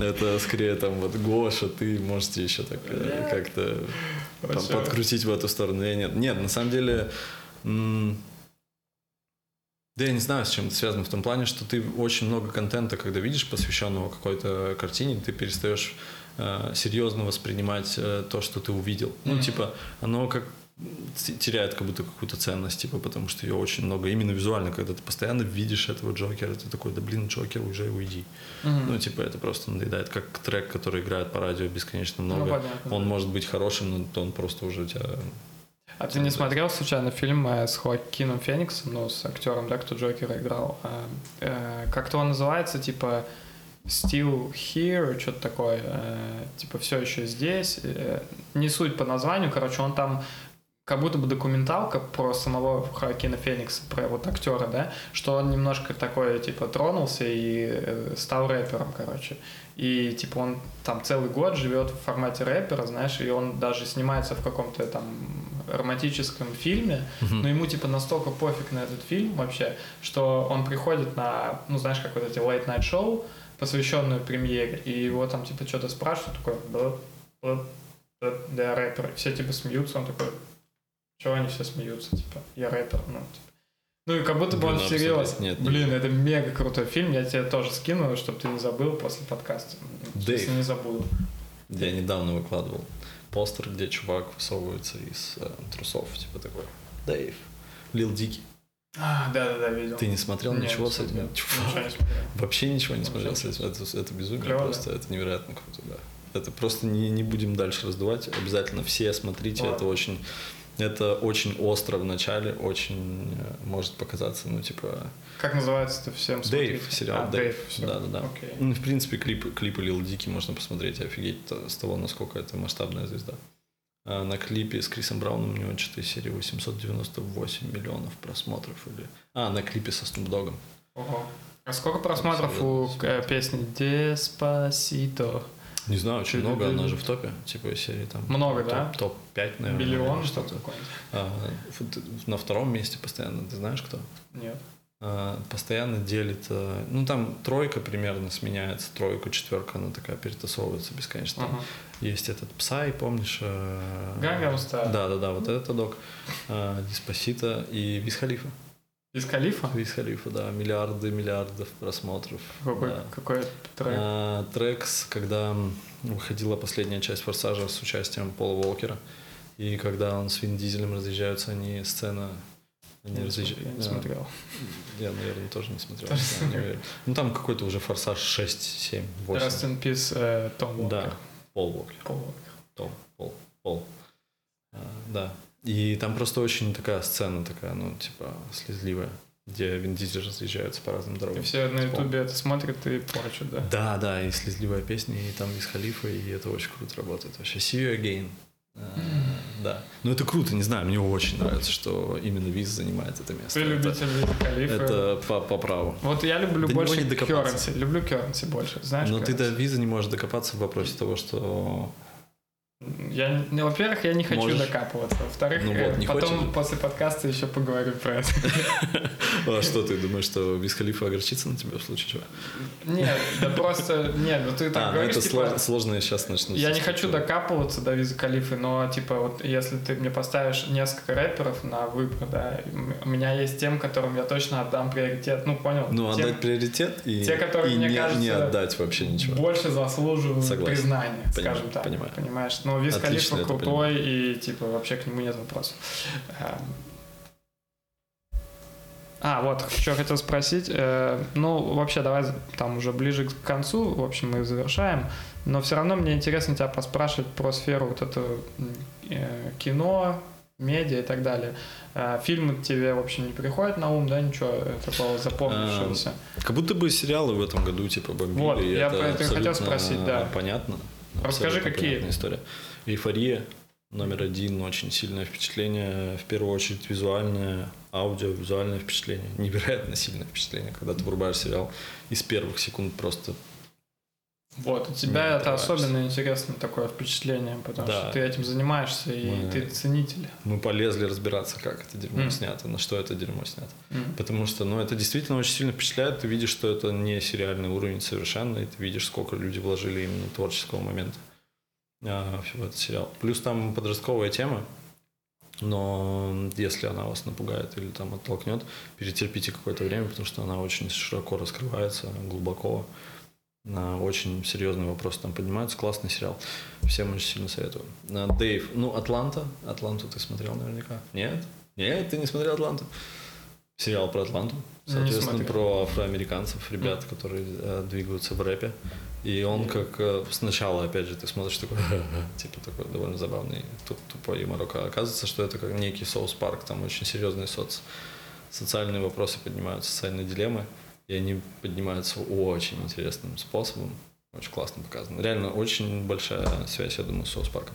Это скорее там вот Гоша, ты можете еще так э, как-то подкрутить в эту сторону. Я нет. Нет, на самом деле... Да я не знаю, с чем это связано в том плане, что ты очень много контента, когда видишь, посвященного какой-то картине, ты перестаешь э, серьезно воспринимать э, то, что ты увидел. Ну, типа, оно как теряет как будто какую-то ценность, типа, потому что ее очень много. Именно визуально, когда ты постоянно видишь этого Джокера, ты такой, да блин, Джокер, уже уйди. Мгм. Ну, типа, это просто надоедает, как трек, который играет по радио бесконечно Ну, много. понятно. Он может быть хорошим, но он просто уже у тебя... А ты не смотрел случайно фильм э, с Хоакином Фениксом, ну, с актером, да, кто Джокера играл? А, Как-то он называется, типа Still Here, что-то такое, э, типа все еще здесь. Э, Не суть по названию, короче, он там как будто бы документалка про самого Хоакина Феникса, про вот актера, да, что он немножко такой, типа, тронулся и э, стал рэпером, короче. И, типа, он там целый год живет в формате рэпера, знаешь, и он даже снимается в каком-то там романтическом фильме, но ему, типа, настолько пофиг на этот фильм вообще, что он приходит на, ну, знаешь, как вот эти late-night шоу, посвященную премьере, и его там, типа, что-то спрашивают, такой, «Да, да, да, да, я рэпер. Все, типа, смеются, он такой, чего они все смеются, типа, я рэпер, ну, типа. Ну и как будто бы он надо всерьез. Нет, не Блин, это мега крутой фильм, я тебе тоже скину, чтобы ты не забыл после подкаста. Дэйв. Если не забуду. Я недавно выкладывал постер, где чувак высовывается из э, трусов, типа такой. Дэйв. Лил Дики. А, да-да-да, видел. Ты не смотрел Нет, ничего не с этим? Ничего не смотрел. Вообще ничего не смотрел с этим. Это, это безумие Клево, просто. Это невероятно круто, да. Это просто не, не будем дальше раздувать. Обязательно все смотрите. Ладно. Это очень Это очень остро в начале, очень э, может показаться, ну, типа... Как называется это всем Дэйв, смотреть? сериал а, Дэйв. всё. Да, да, да. Окей. Ну, в принципе, клипы, клипы Лил Дики можно посмотреть и офигеть с того, насколько это масштабная звезда. А на клипе с Крисом Брауном у него 4 серии 898 миллионов просмотров. Или... А, на клипе со Dogg'ом. Ого. А сколько просмотров у э, песни Деспасито? Не знаю, очень Ты- много, она же в топе, типа серии там. Много, топ, да? Топ-5, наверное. Миллион что-то что-то. А, на втором месте постоянно, ты знаешь кто? Нет. А, постоянно делит, а, ну там тройка примерно сменяется, тройку, четверка, она такая перетасовывается бесконечно. Есть этот Псай, помнишь? э, Gangnam Style. Да, да, да, вот этот док. Диспосита и Виз Халифа. Из Калифа? Виз Халифа, да, миллиарды, миллиардов просмотров. Какой, да. какой трек? А, трек, с- когда выходила последняя часть «Форсажа» с участием Пола Уолкера, и когда он с Вин Дизелем разъезжаются, они сцена... Не разъезжают. смотрел, я не смотрел. Я, наверное, тоже не смотрел. Тоже да, не. Ну, там какой-то уже «Форсаж» 6, 7, 8. Rest in Peace э, Том Уокер. Да, Пол Уокер. Пол Уокер. Пол, Пол, Пол. А, да. И там просто очень такая сцена такая, ну, типа, слезливая, где Вин Дизель разъезжаются по разным И дорогам. все на ютубе это смотрят и плачут, да? Да, да, и слезливая песня, и там из Халифа, и это очень круто работает вообще. See you again. Да. Ну, это круто, не знаю, мне очень нравится, что именно Виз занимает это место. Ты любитель Виз Халифа. Это по, по праву. Вот я люблю До больше. Currency. Люблю Currency больше, знаешь? Но ты до Currency? визы не можешь докопаться в вопросе того, что... Я, ну, во-первых, я не хочу Можешь. докапываться. Во-вторых, Ну э, вот, не потом хочешь? после подкаста еще поговорю про это. А что ты думаешь, что Виз Халифа огорчится на тебя в случае чего? Нет, да просто, нет, ну ты так А, ну говоришь, это типа, сло- сложно сейчас начнутся. Я не хочу докапываться до визы Калифы, но типа вот если ты мне поставишь несколько рэперов на выбор, да, у меня есть тем, которым я точно отдам приоритет. Ну понял? Ну, отдать приоритет и, те, которые, мне не, кажется, не отдать вообще ничего. больше заслуживают признания, скажем так. понимаю. Понимаешь? Но Виз Отлично крутой и типа вообще к нему нет вопросов. Эм. А, вот, что хотел спросить. Э, ну, вообще, давай там уже ближе к концу, в общем, мы завершаем. Но все равно мне интересно тебя поспрашивать про сферу вот это кино, медиа и так далее. Э, фильмы тебе, в общем, не приходят на ум, да, ничего э, такого запомнившегося? Как будто бы сериалы в этом году типа бомбили. Вот, я это про это хотел спросить, да. Понятно. Расскажи, какие? история. Эйфория номер один, очень сильное впечатление. В первую очередь визуальное, аудио, визуальное впечатление. Невероятно сильное впечатление, когда ты врубаешь сериал из первых секунд просто Вот, у тебя это особенно интересное такое впечатление, потому Да. что ты этим занимаешься, и Мы- ты ценитель. мы полезли разбираться, как это дерьмо Мгм. снято, на что это дерьмо снято. М. Потому что, ну, это действительно очень сильно впечатляет. Ты видишь, что это не сериальный уровень совершенно, и ты видишь, сколько люди вложили именно творческого момента а, в этот сериал. Плюс там подростковая тема, но если она вас напугает или там оттолкнет, перетерпите какое-то время, потому что она очень широко раскрывается, глубоко. Очень серьезные вопросы там поднимаются. Классный сериал. Всем очень сильно советую. Дэйв. Ну, Атланта. Атланту ты смотрел наверняка. Нет? Нет, ты не смотрел Атланту? Сериал про Атланту. Соответственно, про афроамериканцев, ребят, которые э, двигаются в рэпе. И он как э, сначала, опять же, ты смотришь такой, типа такой довольно забавный, туп- тупой юморок. А оказывается, что это как некий соус-парк, там очень серьезные соц, социальные вопросы поднимаются, социальные дилеммы. И они поднимаются очень интересным способом. Очень классно показано. Реально очень большая связь, я думаю, с соус-парком.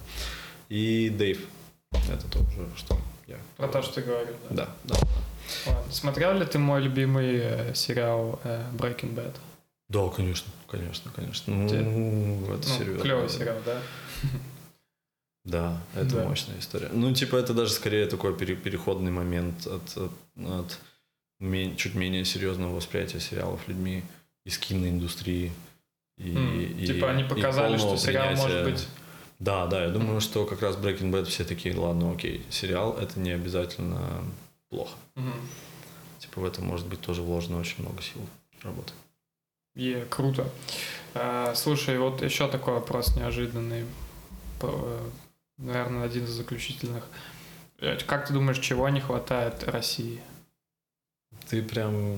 И Дэйв. Это то, уже, что я... Про то, что ты говорил. Да. Да, да. Ладно. Смотрел ли ты мой любимый э, сериал э, Breaking Bad? Да, конечно, конечно, конечно. Ну, Те- это Ну, серьезно. клевый сериал, да? Да, это Да. мощная история. Ну, типа, это даже скорее такой пере- переходный момент от, от, чуть менее серьезного восприятия сериалов людьми из киноиндустрии. И, М, и- типа они и показали, что полного сериал может быть... Да, да, я думаю, что как раз Breaking Bad все такие, ладно, окей, сериал это не обязательно плохо. Мгм. Типа в этом может быть тоже вложено очень много сил работы. И круто. Э, Слушай, вот еще такой вопрос неожиданный. Наверное, один из заключительных. Э, Как ты думаешь, чего не хватает России? Ты прям...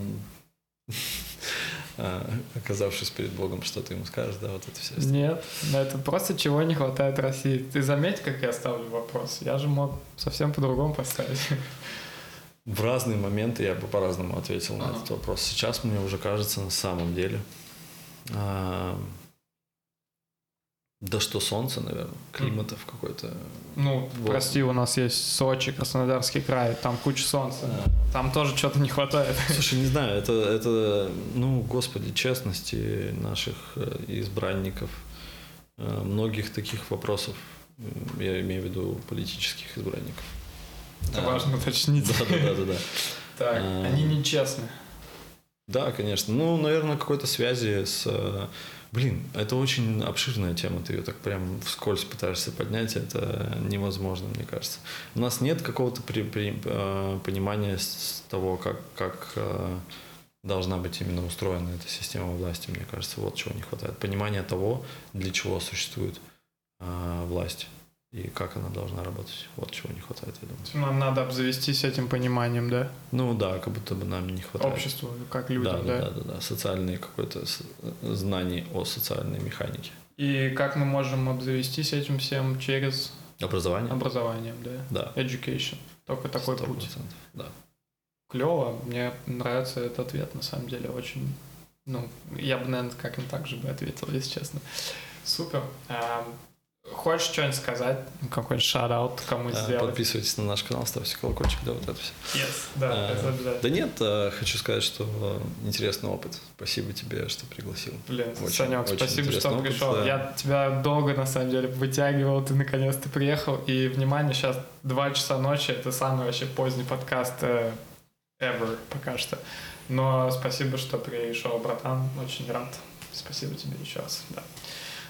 а, оказавшись перед Богом, что ты ему скажешь, да, вот это все. Нет, но это просто чего не хватает России. Ты заметь, как я ставлю вопрос. Я же мог совсем по-другому поставить. В разные моменты я бы по-разному ответил на этот вопрос. Сейчас мне уже кажется на самом деле, а, да что солнце, наверное, климатов какой-то. Ну, Вот. прости, у нас есть Сочи, Краснодарский край, там куча солнца. А, Там тоже что-то не хватает. Слушай, не знаю, это, это, ну, господи, честности наших э, избранников, э, многих таких вопросов, я имею в виду политических избранников. Это А, важно уточнить. Да, да, да, да. Так, А. они нечестны. Да, конечно. Ну, наверное, какой-то связи с... Блин, это очень обширная тема, ты ее так прям вскользь пытаешься поднять, это невозможно, мне кажется. У нас нет какого-то при- при- э, понимания с того, как, как э, должна быть именно устроена эта система власти, мне кажется, вот чего не хватает. Понимание того, для чего существует э, власть и как она должна работать. Вот чего не хватает, я думаю. Нам надо обзавестись этим пониманием, да? Ну да, как будто бы нам не хватает. Обществу, как людям, да, да? да, да, да, социальные какое-то с- знаний о социальной механике. И как мы можем обзавестись этим всем через Образование? образованием, да? Да. Education. Только такой 100%, путь. Да. Клево, мне нравится этот ответ, на самом деле, очень... Ну, я бы, наверное, как-нибудь так же бы ответил, если честно. Супер. А, хочешь что-нибудь сказать? Какой-нибудь шараут кому А, сделать? Подписывайтесь на наш канал, ставьте колокольчик, да, вот это все. Yes, да, А, это обязательно. Да нет, а, хочу сказать, что э, интересный опыт. Спасибо тебе, что пригласил. Блин, Очень- Санек, очень спасибо, что опыт, пришел. да. Я тебя долго, на самом деле, вытягивал, ты наконец-то приехал. И, внимание, сейчас 2 часа ночи, это самый вообще поздний подкаст э, ever пока что. Но спасибо, что пришел, братан, очень рад. Спасибо тебе еще раз, да.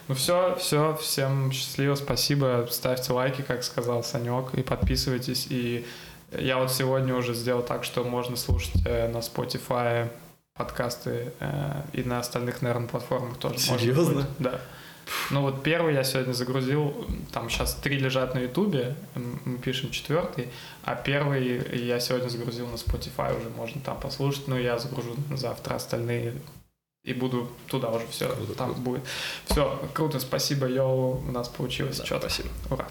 Ну все, все, всем счастливо, спасибо. Ставьте лайки, как сказал Санек, и подписывайтесь. И я вот сегодня уже сделал так, что можно слушать э, на Spotify подкасты э, и на остальных, наверное, платформах тоже. Серьезно? будет. Да. Ну вот первый я сегодня загрузил, там сейчас три лежат на Ютубе, мы пишем четвертый, а первый я сегодня загрузил на Spotify, уже можно там послушать, но я загружу завтра остальные и буду туда уже все, Круто, там круто. будет. Все, круто, спасибо, йоу, у нас получилось Да, что-то. спасибо. Ура.